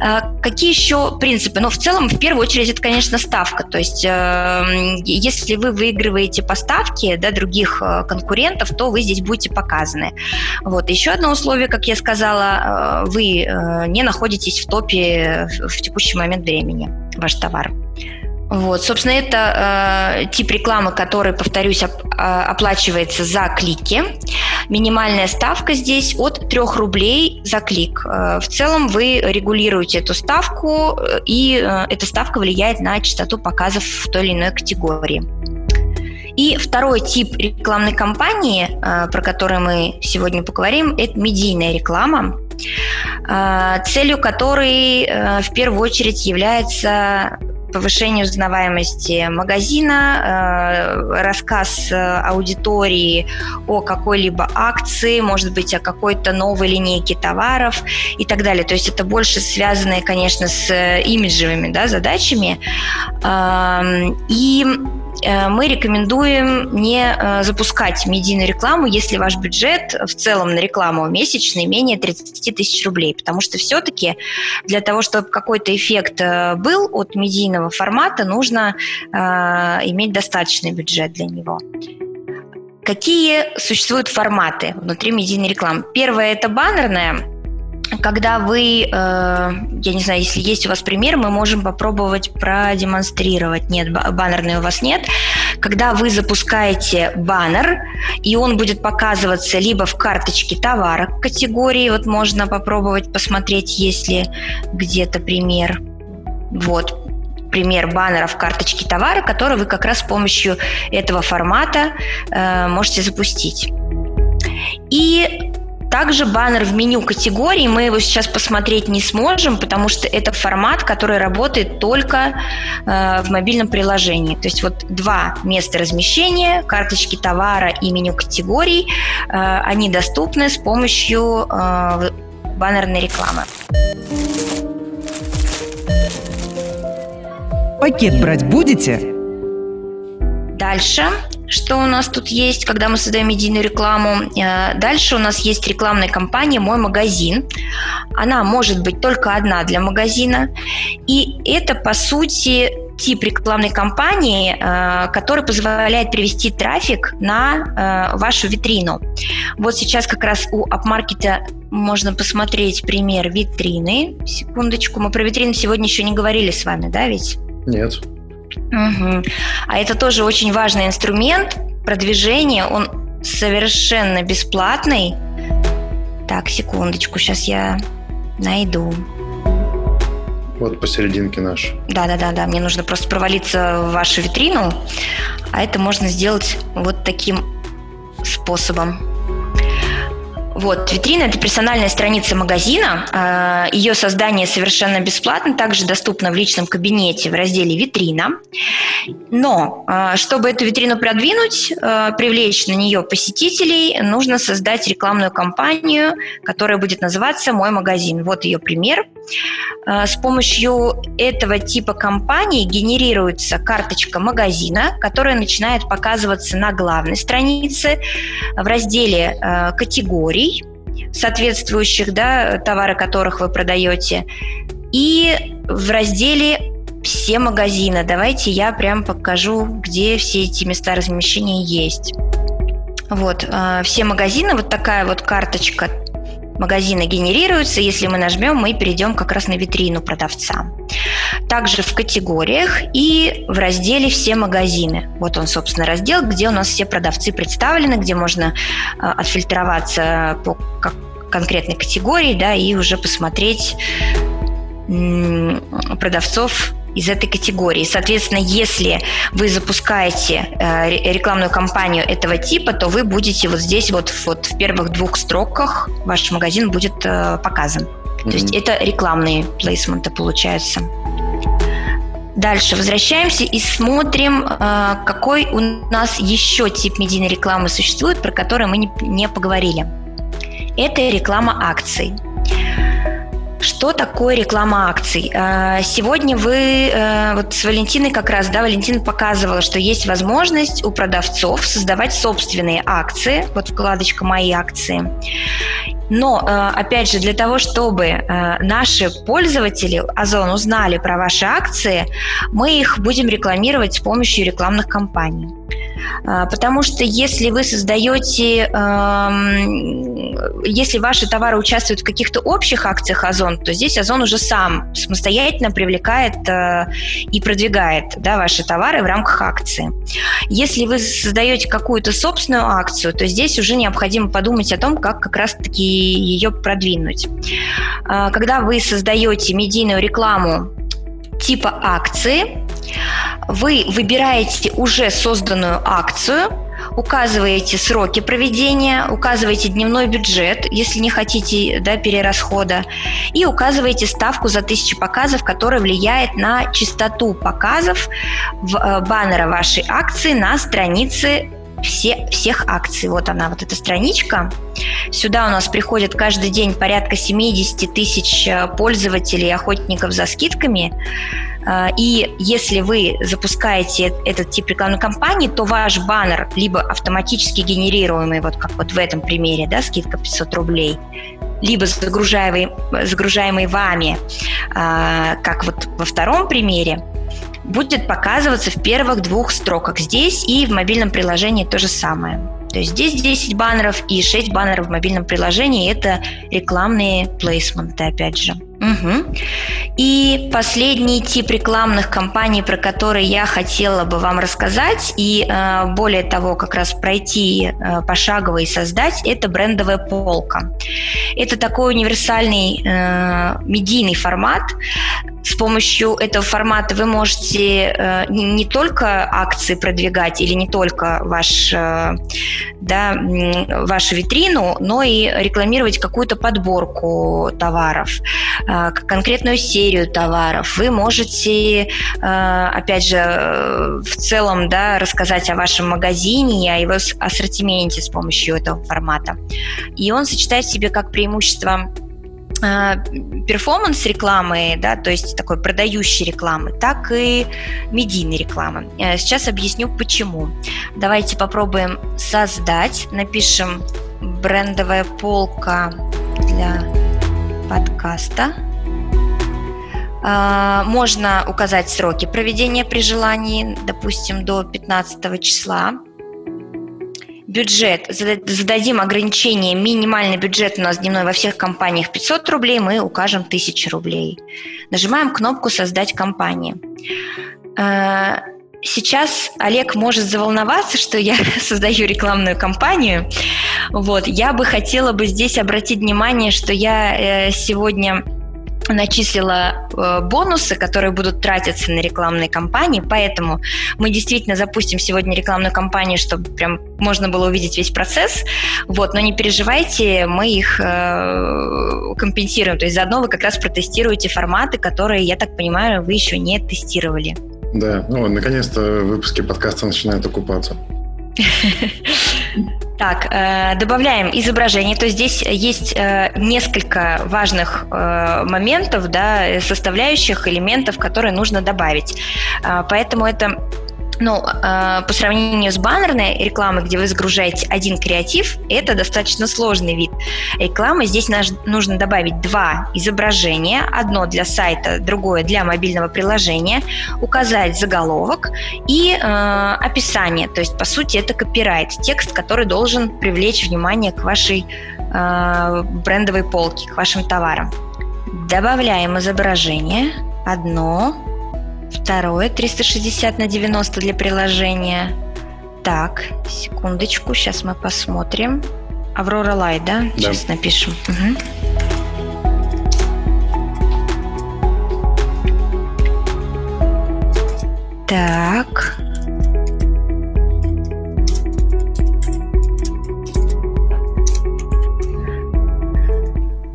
А, какие еще принципы? Ну, в целом, в первую очередь, это, конечно, ставка. То есть, эм, если вы выигрываете поставки да, других э, конкурентов, то вы здесь будете показаны. Вот. Еще одно условие, как я сказала, вы э, не находитесь в топе в текущий момент времени, ваш товар. Вот, собственно, это э, тип рекламы, который, повторюсь, оп- а, оплачивается за клики. Минимальная ставка здесь от 3 рублей за клик. Э, в целом вы регулируете эту ставку, э, и э, эта ставка влияет на частоту показов в той или иной категории. И второй тип рекламной кампании, э, про который мы сегодня поговорим, это медийная реклама, э, целью которой э, в первую очередь является повышение узнаваемости магазина, э, рассказ э, аудитории о какой-либо акции, может быть, о какой-то новой линейке товаров и так далее. То есть это больше связанное, конечно, с э, имиджевыми да, задачами. Эм, и э, мы рекомендуем не э, запускать медийную рекламу, если ваш бюджет в целом на рекламу месячный менее 30 тысяч рублей, потому что все-таки для того, чтобы какой-то эффект был от медийного формата, нужно иметь достаточный бюджет для него. Какие существуют форматы внутри медийной рекламы? Первое – это баннерная, когда вы, э, я не знаю, если есть у вас пример, мы можем попробовать продемонстрировать. Нет, баннерной у вас нет. Когда вы запускаете баннер, и он будет показываться либо в карточке товара категории, вот можно попробовать посмотреть, есть ли где-то пример. Вот, пример баннера в карточке товара, который вы как раз с помощью этого формата э, можете запустить. И также баннер в меню категории мы его сейчас посмотреть не сможем, потому что это формат, который работает только э, в мобильном приложении. То есть вот два места размещения, карточки товара и меню категорий, э, они доступны с помощью э, баннерной рекламы. Пакет брать будете? Дальше, что у нас тут есть, когда мы создаем медийную рекламу? Э, дальше у нас есть рекламная кампания «Мой магазин». Она может быть только одна для магазина. И это, по сути, тип рекламной кампании, э, который позволяет привести трафик на э, вашу витрину. Вот сейчас как раз у апмаркета можно посмотреть пример витрины. Секундочку, мы про витрину сегодня еще не говорили с вами, да, ведь? Нет. Угу. А это тоже очень важный инструмент продвижения. Он совершенно бесплатный. Так, секундочку, сейчас я найду. Вот посерединке наш. Да, да, да, да. Мне нужно просто провалиться в вашу витрину, а это можно сделать вот таким способом. Вот, витрина – это персональная страница магазина. А, Ее создание совершенно бесплатно, также доступно в личном кабинете в разделе «Витрина». Но, а, чтобы эту витрину продвинуть, а, привлечь на нее посетителей, нужно создать рекламную кампанию, которая будет называться «Мой магазин». Вот ее пример. С помощью этого типа кампании генерируется карточка магазина, которая начинает показываться на главной странице в разделе «Категории», соответствующих, да, товары которых вы продаете. И в разделе все магазины. Давайте я прям покажу, где все эти места размещения есть. Вот, э, все магазины, вот такая вот карточка магазина генерируется. Если мы нажмем, мы перейдем как раз на витрину продавца. Также в категориях и в разделе «Все магазины». Вот он, собственно, раздел, где у нас все продавцы представлены, где можно э, отфильтроваться по конкретной категории, да, и уже посмотреть продавцов из этой категории. Соответственно, если вы запускаете э, рекламную кампанию этого типа, то вы будете вот здесь вот, вот в первых двух строках ваш магазин будет э, показан. Mm-hmm. То есть это рекламные плейсменты получаются. Дальше возвращаемся и смотрим, э, какой у нас еще тип медийной рекламы существует, про который мы не, не поговорили. Это реклама акций. Что такое реклама акций? А, сегодня вы, э, вот с Валентиной как раз, да, Валентина показывала, что есть возможность у продавцов создавать собственные акции, вот вкладочка «Мои акции». Но, э, опять же, для того, чтобы э, наши пользователи Озон узнали про ваши акции, мы их будем рекламировать с помощью рекламных кампаний. А, потому что если вы создаете, эм, если ваши товары участвуют в каких-то общих акциях Озон, то здесь Озон уже сам самостоятельно привлекает э, и продвигает да, ваши товары в рамках акции. Если вы создаете какую-то собственную акцию, то здесь уже необходимо подумать о том, как как раз-таки ее продвинуть. А, когда вы создаете медийную рекламу типа акции, вы выбираете уже созданную акцию, указываете сроки проведения, указываете дневной бюджет, если не хотите да, перерасхода, и указываете ставку за тысячу показов, которая влияет на частоту показов в э, баннера вашей акции на странице все, всех акций. Вот она, вот эта страничка. Сюда у нас приходит каждый день порядка 70 тысяч э, пользователей, охотников за скидками. Э, и если вы запускаете этот тип рекламной кампании, то ваш баннер либо автоматически генерируемый, вот как вот в этом примере, да, скидка 500 рублей, либо загружаемый, загружаемый вами, э, как вот во втором примере, будет показываться в первых двух строках здесь и в мобильном приложении то же самое. То есть здесь 10 баннеров и 6 баннеров в мобильном приложении. Это рекламные плейсменты, опять же. Угу. И последний тип рекламных кампаний, про которые я хотела бы вам рассказать, и э, более того, как раз пройти э, пошагово и создать, это брендовая полка. Это такой универсальный э, медийный формат, с помощью этого формата вы можете э, не только акции продвигать или не только ваш, э, да, вашу витрину, но и рекламировать какую-то подборку товаров, конкретную серию товаров. Вы можете, э, опять же, э, в целом да, рассказать о вашем магазине о его ассортименте с помощью этого формата. И он сочетает в себе как преимущество Э, перформанс рекламы, да, то есть такой продающей рекламы, так и медийной рекламы. Э, сейчас объясню почему. Давайте попробуем создать, напишем брендовая полка для подкаста. Э, можно указать сроки проведения при желании, допустим, до 15 числа бюджет, зададим ограничение, минимальный бюджет у нас дневной во всех компаниях 500 рублей, мы укажем 1000 рублей. Нажимаем кнопку «Создать компанию». Сейчас Олег может заволноваться, что я создаю рекламную кампанию. Вот, я бы хотела бы здесь обратить внимание, что я э, сегодня начислила э, бонусы, которые будут тратиться на рекламные кампании, поэтому мы действительно запустим сегодня рекламную кампанию, чтобы прям можно было увидеть весь процесс, вот, но не переживайте, мы их э, компенсируем, то есть заодно вы как раз протестируете форматы, которые, я так понимаю, вы еще не тестировали. Да, ну, наконец-то выпуски подкаста начинают окупаться. Так, э, добавляем изображение. То есть здесь есть э, несколько важных э, моментов, да, составляющих элементов, которые нужно добавить. Поэтому это ну, э, по сравнению с баннерной рекламой, где вы загружаете один креатив, это достаточно сложный вид рекламы. Здесь нужно добавить два изображения, одно для сайта, другое для мобильного приложения, указать заголовок и э, описание. То есть, по сути, это копирайт, текст, который должен привлечь внимание к вашей э, брендовой полке, к вашим товарам. Добавляем изображение, одно, Второе 360 на 90 для приложения. Так, секундочку, сейчас мы посмотрим. Аврора Лай, да? да? Сейчас напишем. Угу. Так.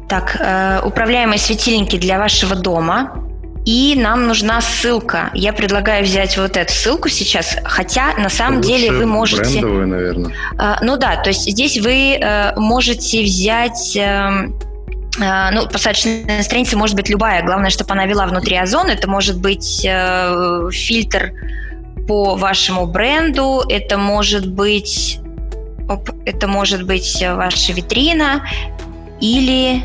Так, э, управляемые светильники для вашего дома и нам нужна ссылка. Я предлагаю взять вот эту ссылку сейчас, хотя на самом Лучше деле вы можете... Брендовую, наверное. А, ну да, то есть здесь вы э, можете взять... Э, э, ну, посадочная страница может быть любая. Главное, чтобы она вела внутри Озон. Это может быть э, фильтр по вашему бренду, это может быть, оп, это может быть ваша витрина или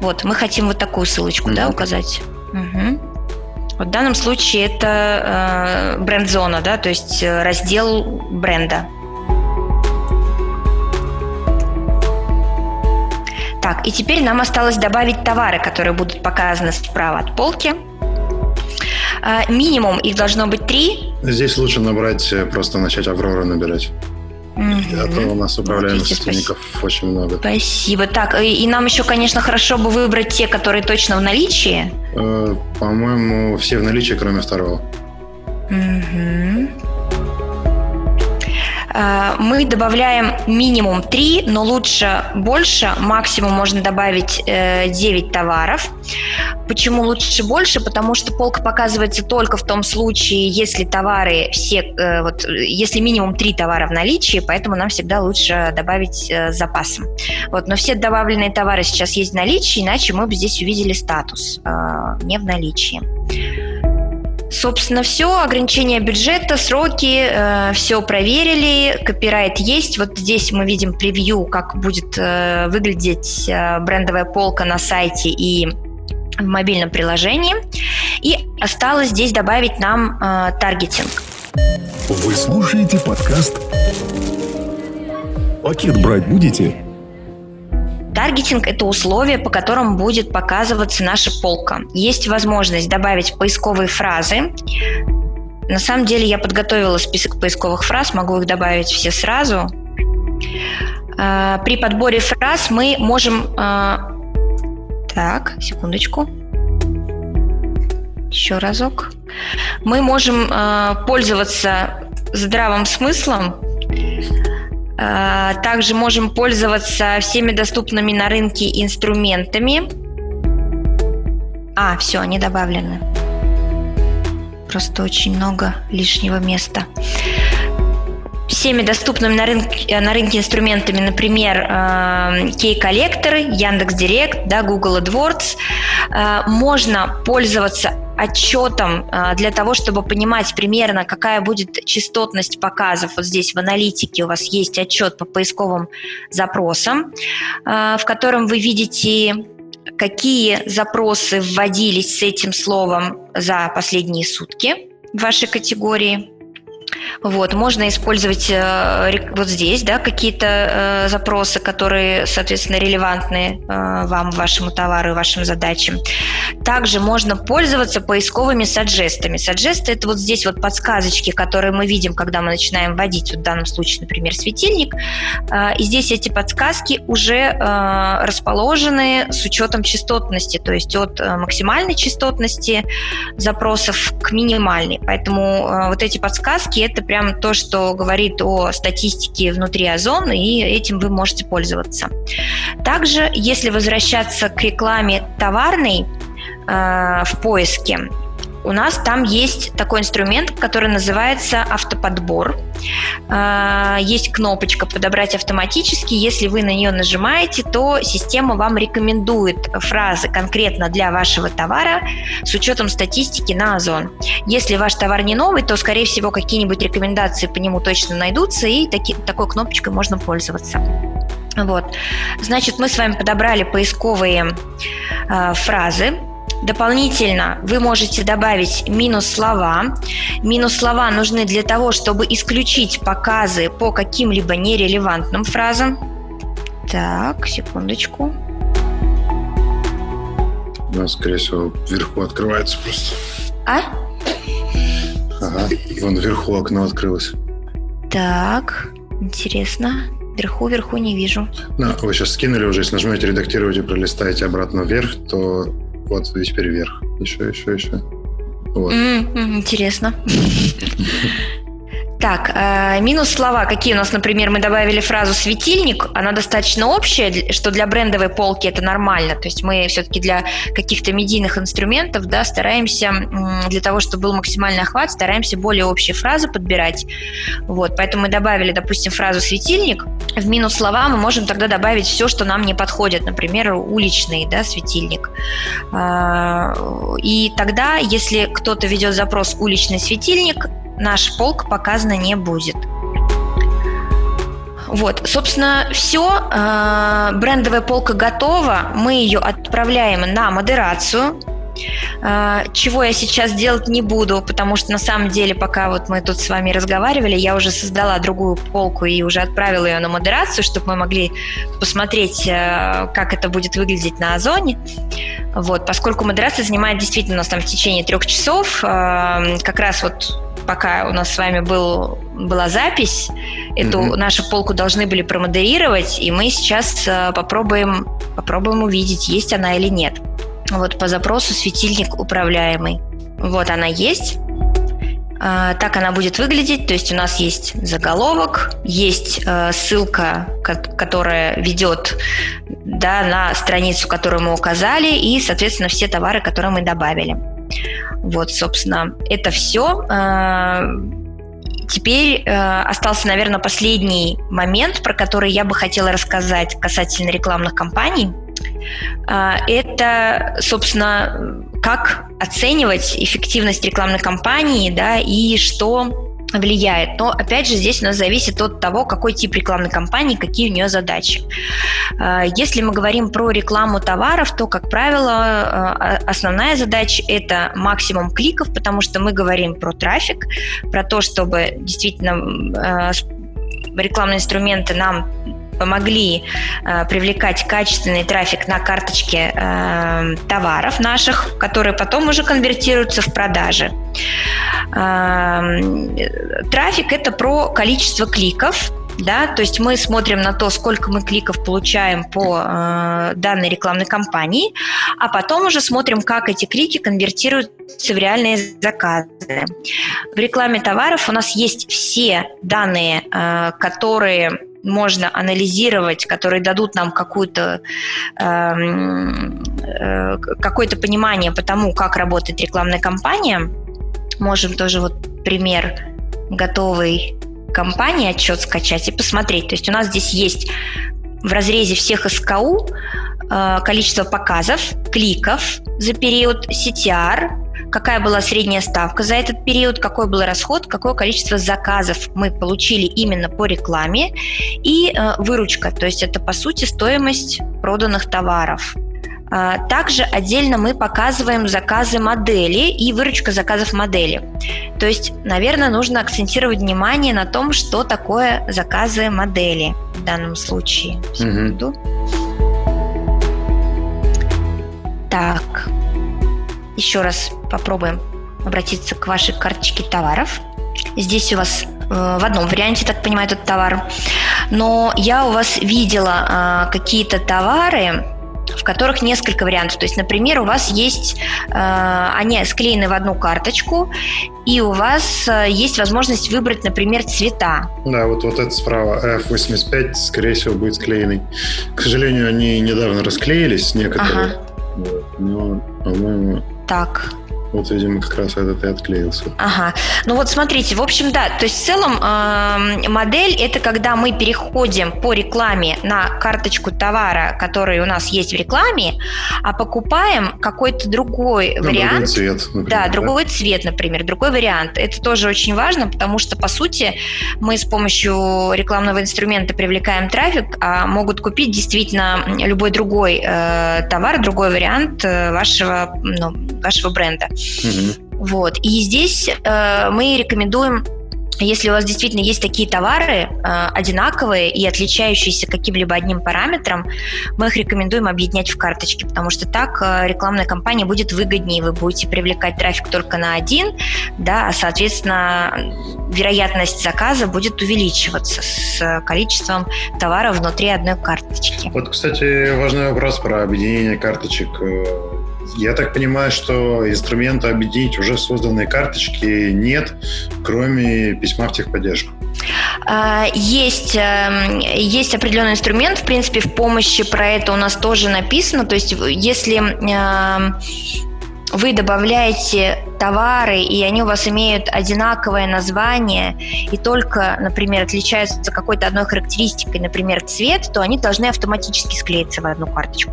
вот мы хотим вот такую ссылочку, mm-hmm. да, указать. Угу. В данном случае это э, бренд-зона, да, то есть э, раздел бренда. Так, и теперь нам осталось добавить товары, которые будут показаны справа от полки. Э, минимум их должно быть три. Здесь лучше набрать, э, просто начать Аврору набирать. Угу. А то у нас управляемых светильников спасибо. очень много. Спасибо. Так, и, и нам еще, конечно, хорошо бы выбрать те, которые точно в наличии. Э, по-моему, все в наличии, кроме второго. Угу. Э, мы добавляем минимум 3, но лучше больше, максимум можно добавить 9 э, товаров. Почему лучше больше? Потому что полка показывается только в том случае, если товары все, э, вот, если минимум 3 товара в наличии, поэтому нам всегда лучше добавить запасом. Вот, но все добавленные товары сейчас есть в наличии, иначе мы бы здесь увидели статус не в наличии. Собственно, все, ограничения бюджета, сроки, э, все проверили, копирайт есть. Вот здесь мы видим превью, как будет э, выглядеть э, брендовая полка на сайте и в мобильном приложении. И осталось здесь добавить нам э, таргетинг. Вы слушаете подкаст «Пакет брать будете?» Таргетинг – это условие, по которым будет показываться наша полка. Есть возможность добавить поисковые фразы. На самом деле я подготовила список поисковых фраз, могу их добавить все сразу. А, при подборе фраз мы можем... А, так, секундочку. Еще разок. Мы можем а, пользоваться здравым смыслом, также можем пользоваться всеми доступными на рынке инструментами. А, все, они добавлены. Просто очень много лишнего места. Всеми доступными на рынке, на рынке инструментами, например, кей-коллекторы, Яндекс.Директ, да, Google AdWords, а, можно пользоваться отчетом а, для того, чтобы понимать примерно, какая будет частотность показов. Вот здесь в аналитике у вас есть отчет по поисковым запросам, в котором вы видите какие запросы вводились с этим словом за последние сутки в вашей категории. Вот, можно использовать э, вот здесь, да, какие-то э, запросы, которые, соответственно, релевантны э, вам, вашему товару и вашим задачам. Также можно пользоваться поисковыми саджестами. Саджесты – это вот здесь вот подсказочки, которые мы видим, когда мы начинаем вводить, вот в данном случае, например, светильник. И здесь эти подсказки уже расположены с учетом частотности, то есть от максимальной частотности запросов к минимальной. Поэтому вот эти подсказки – это прям то, что говорит о статистике внутри Озон, и этим вы можете пользоваться. Также, если возвращаться к рекламе товарной э, в поиске, у нас там есть такой инструмент, который называется автоподбор. А, есть кнопочка «Подобрать автоматически». Если вы на нее нажимаете, то система вам рекомендует фразы конкретно для вашего товара с учетом статистики на Озон. Если ваш товар не новый, то, скорее всего, какие-нибудь рекомендации по нему точно найдутся, и таки, такой кнопочкой можно пользоваться. Вот. Значит, мы с вами подобрали поисковые э, фразы, Дополнительно вы можете добавить минус слова. Минус слова нужны для того, чтобы исключить показы по каким-либо нерелевантным фразам. Так, секундочку. У нас, скорее всего, вверху открывается просто. А? Ага, вон вверху окно открылось. Так, интересно. Вверху, вверху не вижу. Да, вы сейчас скинули уже, если нажмете редактировать и пролистаете обратно вверх, то вот теперь вверх. Еще, еще, еще. Вот. Mm-hmm, интересно. Так, э, минус слова. Какие у нас, например, мы добавили фразу «светильник». Она достаточно общая, что для брендовой полки это нормально. То есть мы все-таки для каких-то медийных инструментов да, стараемся, для того, чтобы был максимальный охват, стараемся более общие фразы подбирать. Вот, поэтому мы добавили, допустим, фразу «светильник». В минус слова мы можем тогда добавить все, что нам не подходит. Например, уличный да, светильник. Э, и тогда, если кто-то ведет запрос «уличный светильник», наш полк показано не будет. Вот, собственно, все. Э, брендовая полка готова. Мы ее отправляем на модерацию. Э, чего я сейчас делать не буду, потому что на самом деле, пока вот мы тут с вами разговаривали, я уже создала другую полку и уже отправила ее на модерацию, чтобы мы могли посмотреть, э, как это будет выглядеть на Озоне. Вот, поскольку модерация занимает действительно у нас там в течение трех часов, как раз вот пока у нас с вами был, была запись, эту mm-hmm. нашу полку должны были промодерировать, и мы сейчас э, попробуем, попробуем увидеть, есть она или нет. Вот по запросу светильник управляемый. Вот она есть. А, так она будет выглядеть. То есть у нас есть заголовок, есть э, ссылка, которая ведет да, на страницу, которую мы указали, и, соответственно, все товары, которые мы добавили. Вот, собственно, это все. А, теперь э, остался, наверное, последний момент, про который я бы хотела рассказать касательно рекламных кампаний. А, это, собственно, как оценивать эффективность рекламной кампании, да, и что влияет. Но, опять же, здесь у нас зависит от того, какой тип рекламной кампании, какие у нее задачи. А, если мы говорим про рекламу товаров, то, как правило, а, основная задача – это максимум кликов, потому что мы говорим про трафик, про то, чтобы действительно рекламные инструменты нам помогли э, привлекать качественный трафик на карточке э, товаров наших, которые потом уже конвертируются в продажи. Э, трафик это про количество кликов, да, то есть мы смотрим на то, сколько мы кликов получаем по э, данной рекламной кампании, а потом уже смотрим, как эти клики конвертируются в реальные заказы. В рекламе товаров у нас есть все данные, э, которые можно анализировать, которые дадут нам какую-то эм, э, какое-то понимание по тому, как работает рекламная кампания. Можем тоже вот пример готовой компании отчет скачать и посмотреть. То есть у нас здесь есть в разрезе всех СКУ э, количество показов, кликов за период CTR, какая была средняя ставка за этот период, какой был расход, какое количество заказов мы получили именно по рекламе и э, выручка, то есть это по сути стоимость проданных товаров. А, также отдельно мы показываем заказы модели и выручка заказов модели. То есть, наверное, нужно акцентировать внимание на том, что такое заказы модели в данном случае. Секунду. Угу. Так, еще раз попробуем обратиться к вашей карточке товаров. Здесь у вас э, в одном варианте, так понимаю, этот товар. Но я у вас видела э, какие-то товары, в которых несколько вариантов. То есть, например, у вас есть, э, они склеены в одну карточку, и у вас э, есть возможность выбрать, например, цвета. Да, вот, вот это справа F85, скорее всего, будет склеенный. К сожалению, они недавно расклеились, некоторые. Ага. Вот, но, по-моему, так. Вот, видимо, как раз этот и отклеился. Ага. Ну вот смотрите, в общем, да, то есть в целом э, модель это когда мы переходим по рекламе на карточку товара, который у нас есть в рекламе, а покупаем какой-то другой ну, вариант. Другой цвет, например, да, да, другой цвет, например, другой вариант. Это тоже очень важно, потому что, по сути, мы с помощью рекламного инструмента привлекаем трафик, а могут купить действительно любой другой э, товар, другой вариант э, вашего, ну, вашего бренда. Угу. Вот. И здесь э, мы рекомендуем если у вас действительно есть такие товары э, одинаковые и отличающиеся каким-либо одним параметром, мы их рекомендуем объединять в карточке, потому что так э, рекламная кампания будет выгоднее, вы будете привлекать трафик только на один, да, а соответственно вероятность заказа будет увеличиваться с количеством товаров внутри одной карточки. Вот, кстати, важный вопрос про объединение карточек э, я так понимаю, что инструмента объединить уже созданные карточки нет, кроме письма в техподдержку. А, есть, эм, есть определенный инструмент, в принципе, в помощи про это у нас тоже написано. То есть, если эм, вы добавляете товары, и они у вас имеют одинаковое название, и только, например, отличаются какой-то одной характеристикой, например, цвет, то они должны автоматически склеиться в одну карточку.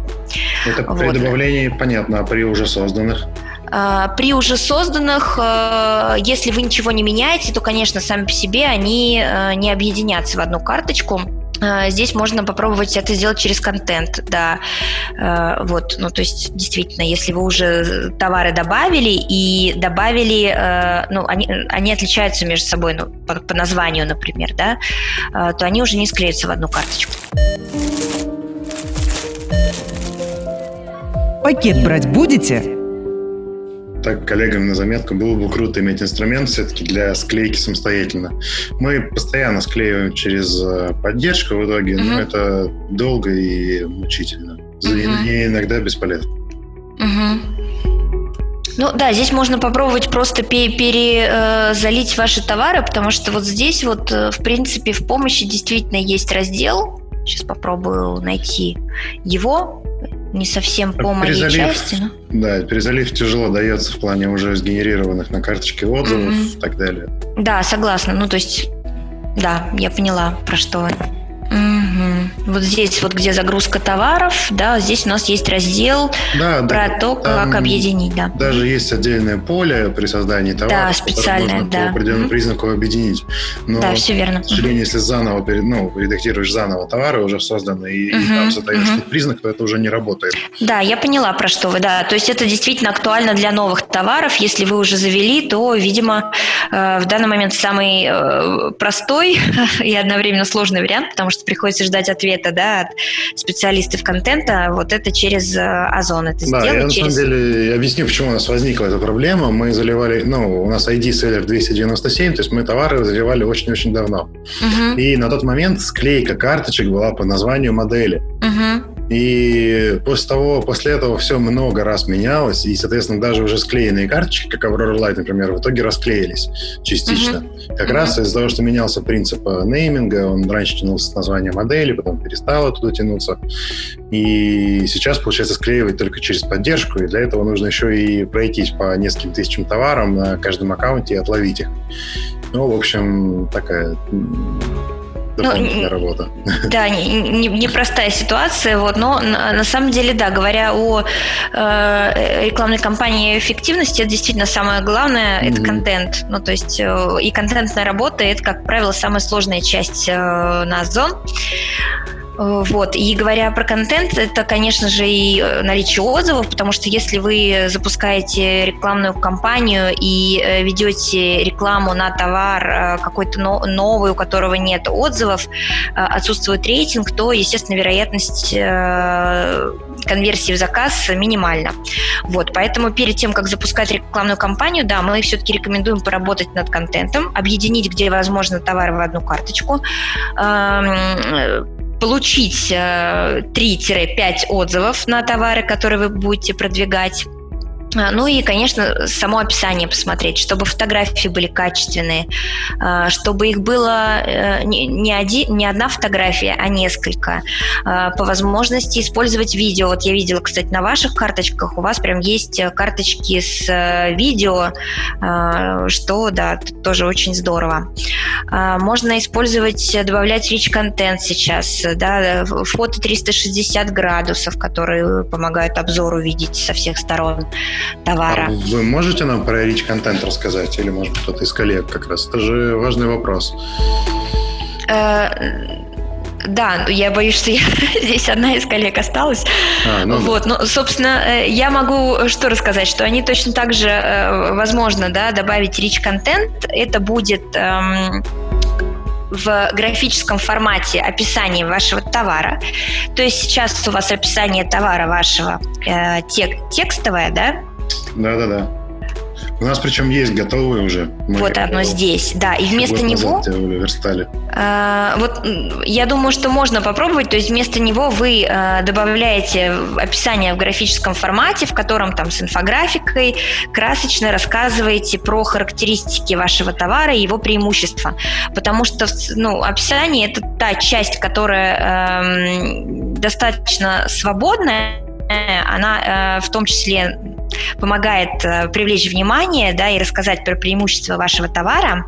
Это при вот. добавлении понятно, а при уже созданных? А, при уже созданных, э, если вы ничего не меняете, то, конечно, сами по себе они э, не объединятся в одну карточку. А, здесь можно попробовать это сделать через контент, да. А, вот, ну, то есть, действительно, если вы уже товары добавили и добавили, э, ну, они, они отличаются между собой, ну, по, по названию, например, да, а, то они уже не склеятся в одну карточку. Пакет брать будете? Так коллегам на заметку, было бы круто иметь инструмент все-таки для склейки самостоятельно. Мы постоянно склеиваем через э, поддержку в итоге, uh-huh. но это долго и мучительно. Uh-huh. И иногда бесполезно. Uh-huh. Ну да, здесь можно попробовать просто перезалить э, ваши товары, потому что вот здесь вот, э, в принципе, в помощи действительно есть раздел. Сейчас попробую найти его не совсем по моей перезалив, части. Но... Да, перезалив тяжело дается в плане уже сгенерированных на карточке отзывов mm-hmm. и так далее. Да, согласна. Ну, то есть, да, я поняла, про что Угу. Вот здесь вот где загрузка товаров, да, здесь у нас есть раздел да, про да, то, как объединить, да. Даже есть отдельное поле при создании товара, да, специальное, можно да. по определенному угу. признаку объединить. Но, да, все верно. К сожалению, если заново ну, редактируешь заново товары уже созданные, и, угу. и там задаешь угу. признак, то это уже не работает. Да, я поняла, про что вы, да. То есть это действительно актуально для новых товаров. Если вы уже завели, то, видимо, э, в данный момент самый э, простой и одновременно сложный вариант, потому что приходится ждать ответа да, от специалистов контента, вот это через э, Озон это да, сделать. я на через... самом деле объясню, почему у нас возникла эта проблема. Мы заливали, ну, у нас ID seller 297, то есть мы товары заливали очень-очень давно. Угу. И на тот момент склейка карточек была по названию модели. Угу. И после того, после этого все много раз менялось, и, соответственно, даже уже склеенные карточки, как Aurora Light, например, в итоге расклеились частично. Uh-huh. Как uh-huh. раз из-за того, что менялся принцип э, нейминга, он раньше тянулся с названия модели, потом перестал оттуда тянуться. И сейчас, получается, склеивать только через поддержку, и для этого нужно еще и пройтись по нескольким тысячам товарам на каждом аккаунте и отловить их. Ну, в общем, такая дополнительная ну, работа. Да, непростая не, не ситуация, вот, но на, на самом деле, да, говоря о э, рекламной кампании и эффективности, это действительно самое главное, mm-hmm. это контент. Ну, то есть э, и контентная работа, это, как правило, самая сложная часть э, на Озон. Э, вот. И говоря про контент, это, конечно же, и э, наличие отзывов, потому что если вы запускаете рекламную кампанию и э, ведете рекламу на товар какой-то новый, у которого нет отзывов, отсутствует рейтинг, то, естественно, вероятность конверсии в заказ минимальна. Вот, поэтому перед тем, как запускать рекламную кампанию, да, мы все-таки рекомендуем поработать над контентом, объединить, где возможно, товары в одну карточку, эм, получить 3-5 э, отзывов на товары, которые вы будете продвигать ну и, конечно, само описание посмотреть, чтобы фотографии были качественные, а, чтобы их было э, не, один, не одна фотография, а несколько. А, по возможности использовать видео. Вот я видела, кстати, на ваших карточках у вас прям есть карточки с э, видео, что, да, тоже очень здорово. Можно использовать, добавлять rich контент сейчас, да, фото 360 градусов, которые помогают обзору видеть со всех сторон товара. А вы можете нам про Rich контент рассказать? Или, может быть, кто-то из коллег как раз? Это же важный вопрос. Э, да, я боюсь, что я здесь одна из коллег осталась. А, ну вот, ну, собственно, э, я могу что рассказать, что они точно так же, э, возможно, да, добавить rich контент. Это будет эм, в графическом формате описание вашего товара. То есть сейчас у вас описание товара вашего э, тек, текстовое, да? Да-да-да. У нас причем есть готовые уже. Мы вот оно здесь, да. И вместо него... верстали. Э, вот я думаю, что можно попробовать. То есть вместо него вы э, добавляете описание в графическом формате, в котором там с инфографикой красочно рассказываете про характеристики вашего товара и его преимущества. Потому что ну, описание это та часть, которая э, достаточно свободная, она э, в том числе помогает э, привлечь внимание да, и рассказать про преимущества вашего товара.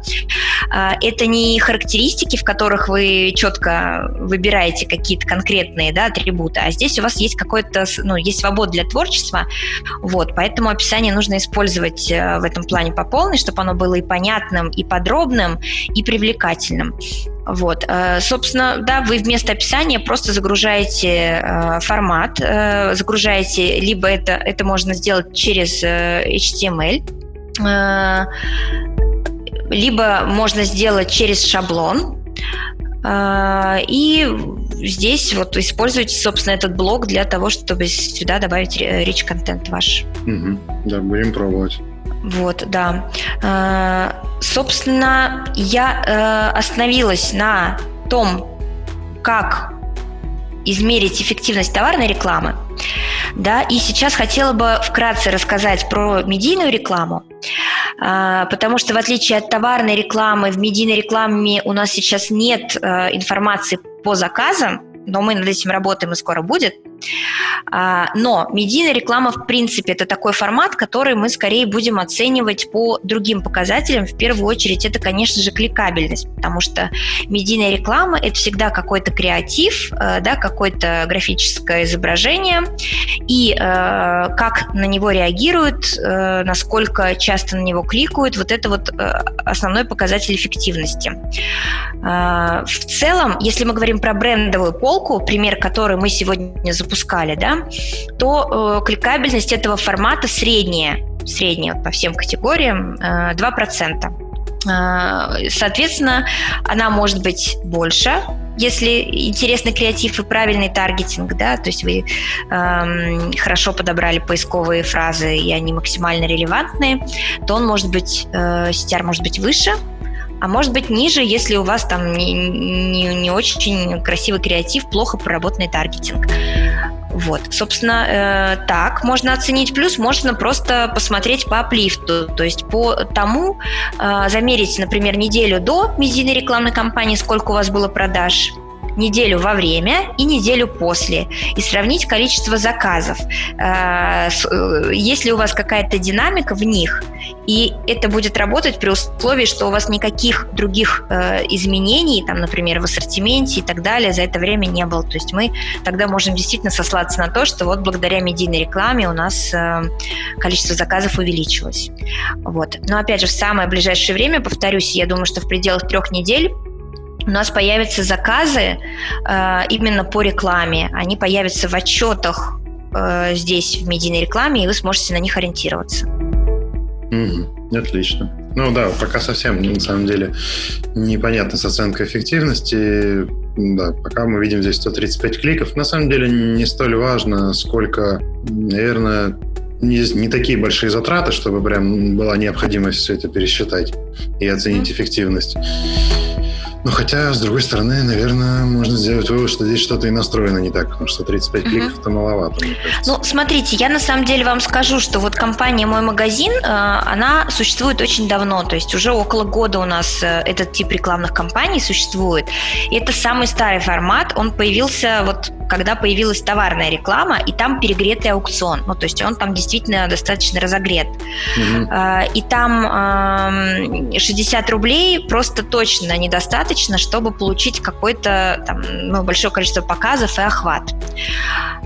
Э, это не характеристики, в которых вы четко выбираете какие-то конкретные да, атрибуты, а здесь у вас есть какой-то, ну, есть свобода для творчества, вот, поэтому описание нужно использовать э, в этом плане по полной, чтобы оно было и понятным, и подробным, и привлекательным. Вот, собственно, да, вы вместо описания просто загружаете формат, загружаете, либо это, это можно сделать через э, HTML, э, либо можно сделать через шаблон. Э, и здесь вот используйте, собственно, этот блок для того, чтобы сюда добавить rich контент ваш. Угу. Да, будем пробовать. Вот, да. Собственно, я остановилась на том, как измерить эффективность товарной рекламы. Да, и сейчас хотела бы вкратце рассказать про медийную рекламу, а, потому что в отличие от товарной рекламы, в медийной рекламе у нас сейчас нет э, информации по заказам, но мы над этим работаем и скоро будет. А, но медийная реклама, в принципе, это такой формат, который мы скорее будем оценивать по другим показателям. В первую очередь, это, конечно же, кликабельность, потому что медийная реклама – это всегда какой-то креатив, э, да, какое-то графическое изображение, и э, как на него реагируют, э, насколько часто на него кликают, вот это вот основной показатель эффективности. В целом, если мы говорим про брендовую полку, пример, который мы сегодня запускали, да, то э, кликабельность этого формата средняя, средняя по всем категориям э, 2%. Э, соответственно, она может быть больше, если интересный креатив и правильный таргетинг, да, то есть вы эм, хорошо подобрали поисковые фразы и они максимально релевантные, то он может быть, э, CTR может быть выше, а может быть ниже, если у вас там не, не, не очень красивый креатив, плохо проработанный таргетинг. Вот, собственно, э, так можно оценить. Плюс можно просто посмотреть по аплифту, то есть по тому, э, замерить, например, неделю до медийной рекламной кампании, сколько у вас было продаж, неделю во время и неделю после и сравнить количество заказов. Э, э, есть ли у вас какая-то динамика в них, и это будет работать при условии, что у вас никаких других э, изменений, там, например, в ассортименте и так далее, за это время не было. То есть мы тогда можем действительно сослаться на то, что вот благодаря медийной рекламе у нас количество заказов увеличилось. Вот. Но опять же, в самое ближайшее время, повторюсь, я думаю, что в пределах трех недель у нас появятся заказы э, именно по рекламе. Они появятся в отчетах э, здесь, в медийной рекламе, и вы сможете на них ориентироваться. Mm-hmm. Отлично. Ну да, пока совсем, на самом деле, непонятно с оценкой эффективности. Да, пока мы видим здесь 135 кликов. На самом деле не столь важно, сколько, наверное, не, не такие большие затраты, чтобы прям была необходимость все это пересчитать и оценить mm-hmm. эффективность. Ну, хотя, с другой стороны, наверное, можно сделать вывод, что здесь что-то и настроено не так, потому что 35 кликов это маловато, мне кажется. Ну, смотрите, я на самом деле вам скажу, что вот компания «Мой магазин», э, она существует очень давно, то есть уже около года у нас э, этот тип рекламных кампаний существует. И это самый старый формат, он появился вот когда появилась товарная реклама, и там перегретый аукцион. Ну, то есть он там действительно достаточно разогрет. Угу. И там 60 рублей просто точно недостаточно, чтобы получить какое-то там, ну, большое количество показов и охват.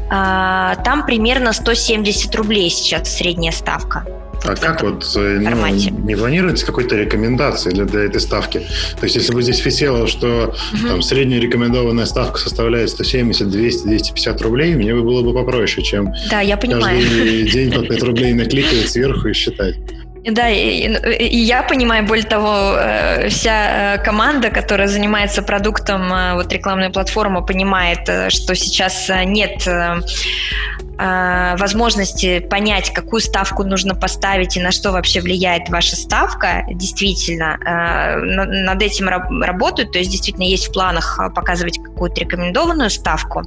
А, там примерно 170 рублей сейчас средняя ставка. А как вот э, ну, не планируется какой-то рекомендации для, для этой ставки? То есть, если бы здесь висело, что угу. там, средняя рекомендованная ставка составляет 170, 200, 250 рублей, мне бы было бы попроще, чем да, я понимаю. каждый день по 5 рублей накликать сверху и считать. Да, и, и я понимаю, более того, э, вся э, команда, которая занимается продуктом, вот рекламная платформа, понимает, что сейчас нет э, возможности понять, какую ставку нужно поставить и на что вообще влияет ваша ставка, действительно, э, над этим работают, то есть действительно есть в планах э, показывать какую-то рекомендованную ставку.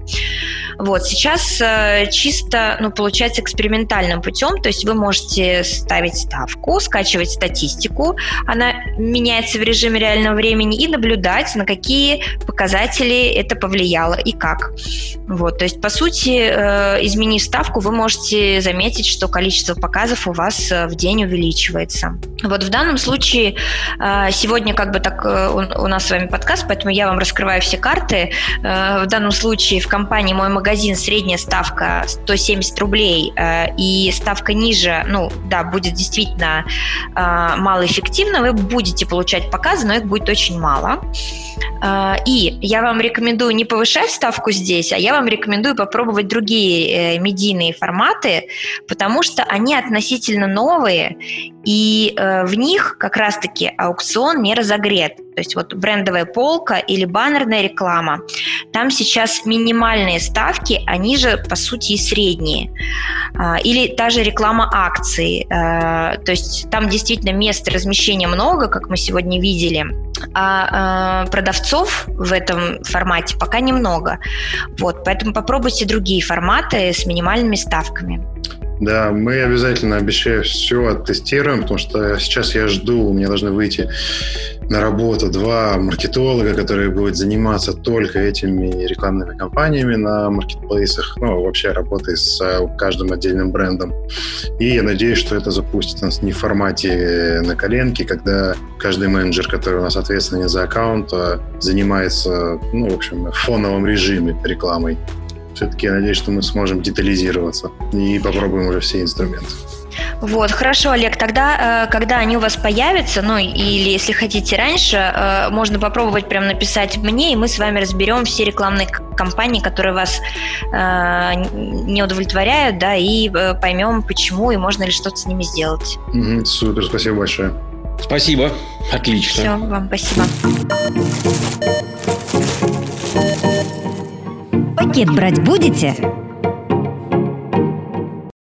Вот, сейчас э, чисто, ну, получается экспериментальным путем, то есть вы можете ставить ставку, скачивать статистику, она меняется в режиме реального времени и наблюдать, на какие показатели это повлияло и как. Вот, то есть, по сути, э, изменив ставку, вы можете заметить, что количество показов у вас э, в день увеличивается. Вот в данном случае э, сегодня как бы так у нас с вами подкаст, поэтому я вам раскрываю все карты. В данном случае в компании «Мой магазин» средняя ставка 170 рублей, и ставка ниже, ну да, будет действительно малоэффективно, вы будете получать показы, но их будет очень мало. И я вам рекомендую не повышать ставку здесь, а я вам рекомендую попробовать другие медийные форматы, потому что они относительно новые, и э, в них как раз-таки аукцион не разогрет. То есть вот брендовая полка или баннерная реклама, там сейчас минимальные ставки, они же по сути и средние. А, или даже реклама акций. А, то есть там действительно места размещения много, как мы сегодня видели, а, а продавцов в этом формате пока немного. Вот, поэтому попробуйте другие форматы с минимальными ставками. Да, мы обязательно, обещаю, все оттестируем, потому что сейчас я жду, у меня должны выйти на работу два маркетолога, которые будут заниматься только этими рекламными кампаниями на маркетплейсах, ну, вообще работой с э, каждым отдельным брендом. И я надеюсь, что это запустит нас не в формате на коленке, когда каждый менеджер, который у нас ответственный за аккаунт, э, занимается, ну, в общем, в фоновом режиме рекламой. Все-таки я надеюсь, что мы сможем детализироваться и попробуем уже все инструменты. Вот, хорошо, Олег, тогда, э, когда они у вас появятся, ну, или если хотите раньше, э, можно попробовать прям написать мне, и мы с вами разберем все рекламные кампании, которые вас э, не удовлетворяют, да, и поймем, почему, и можно ли что-то с ними сделать. Угу, супер, спасибо большое. Спасибо, отлично. Все, вам спасибо. Пакет брать будете?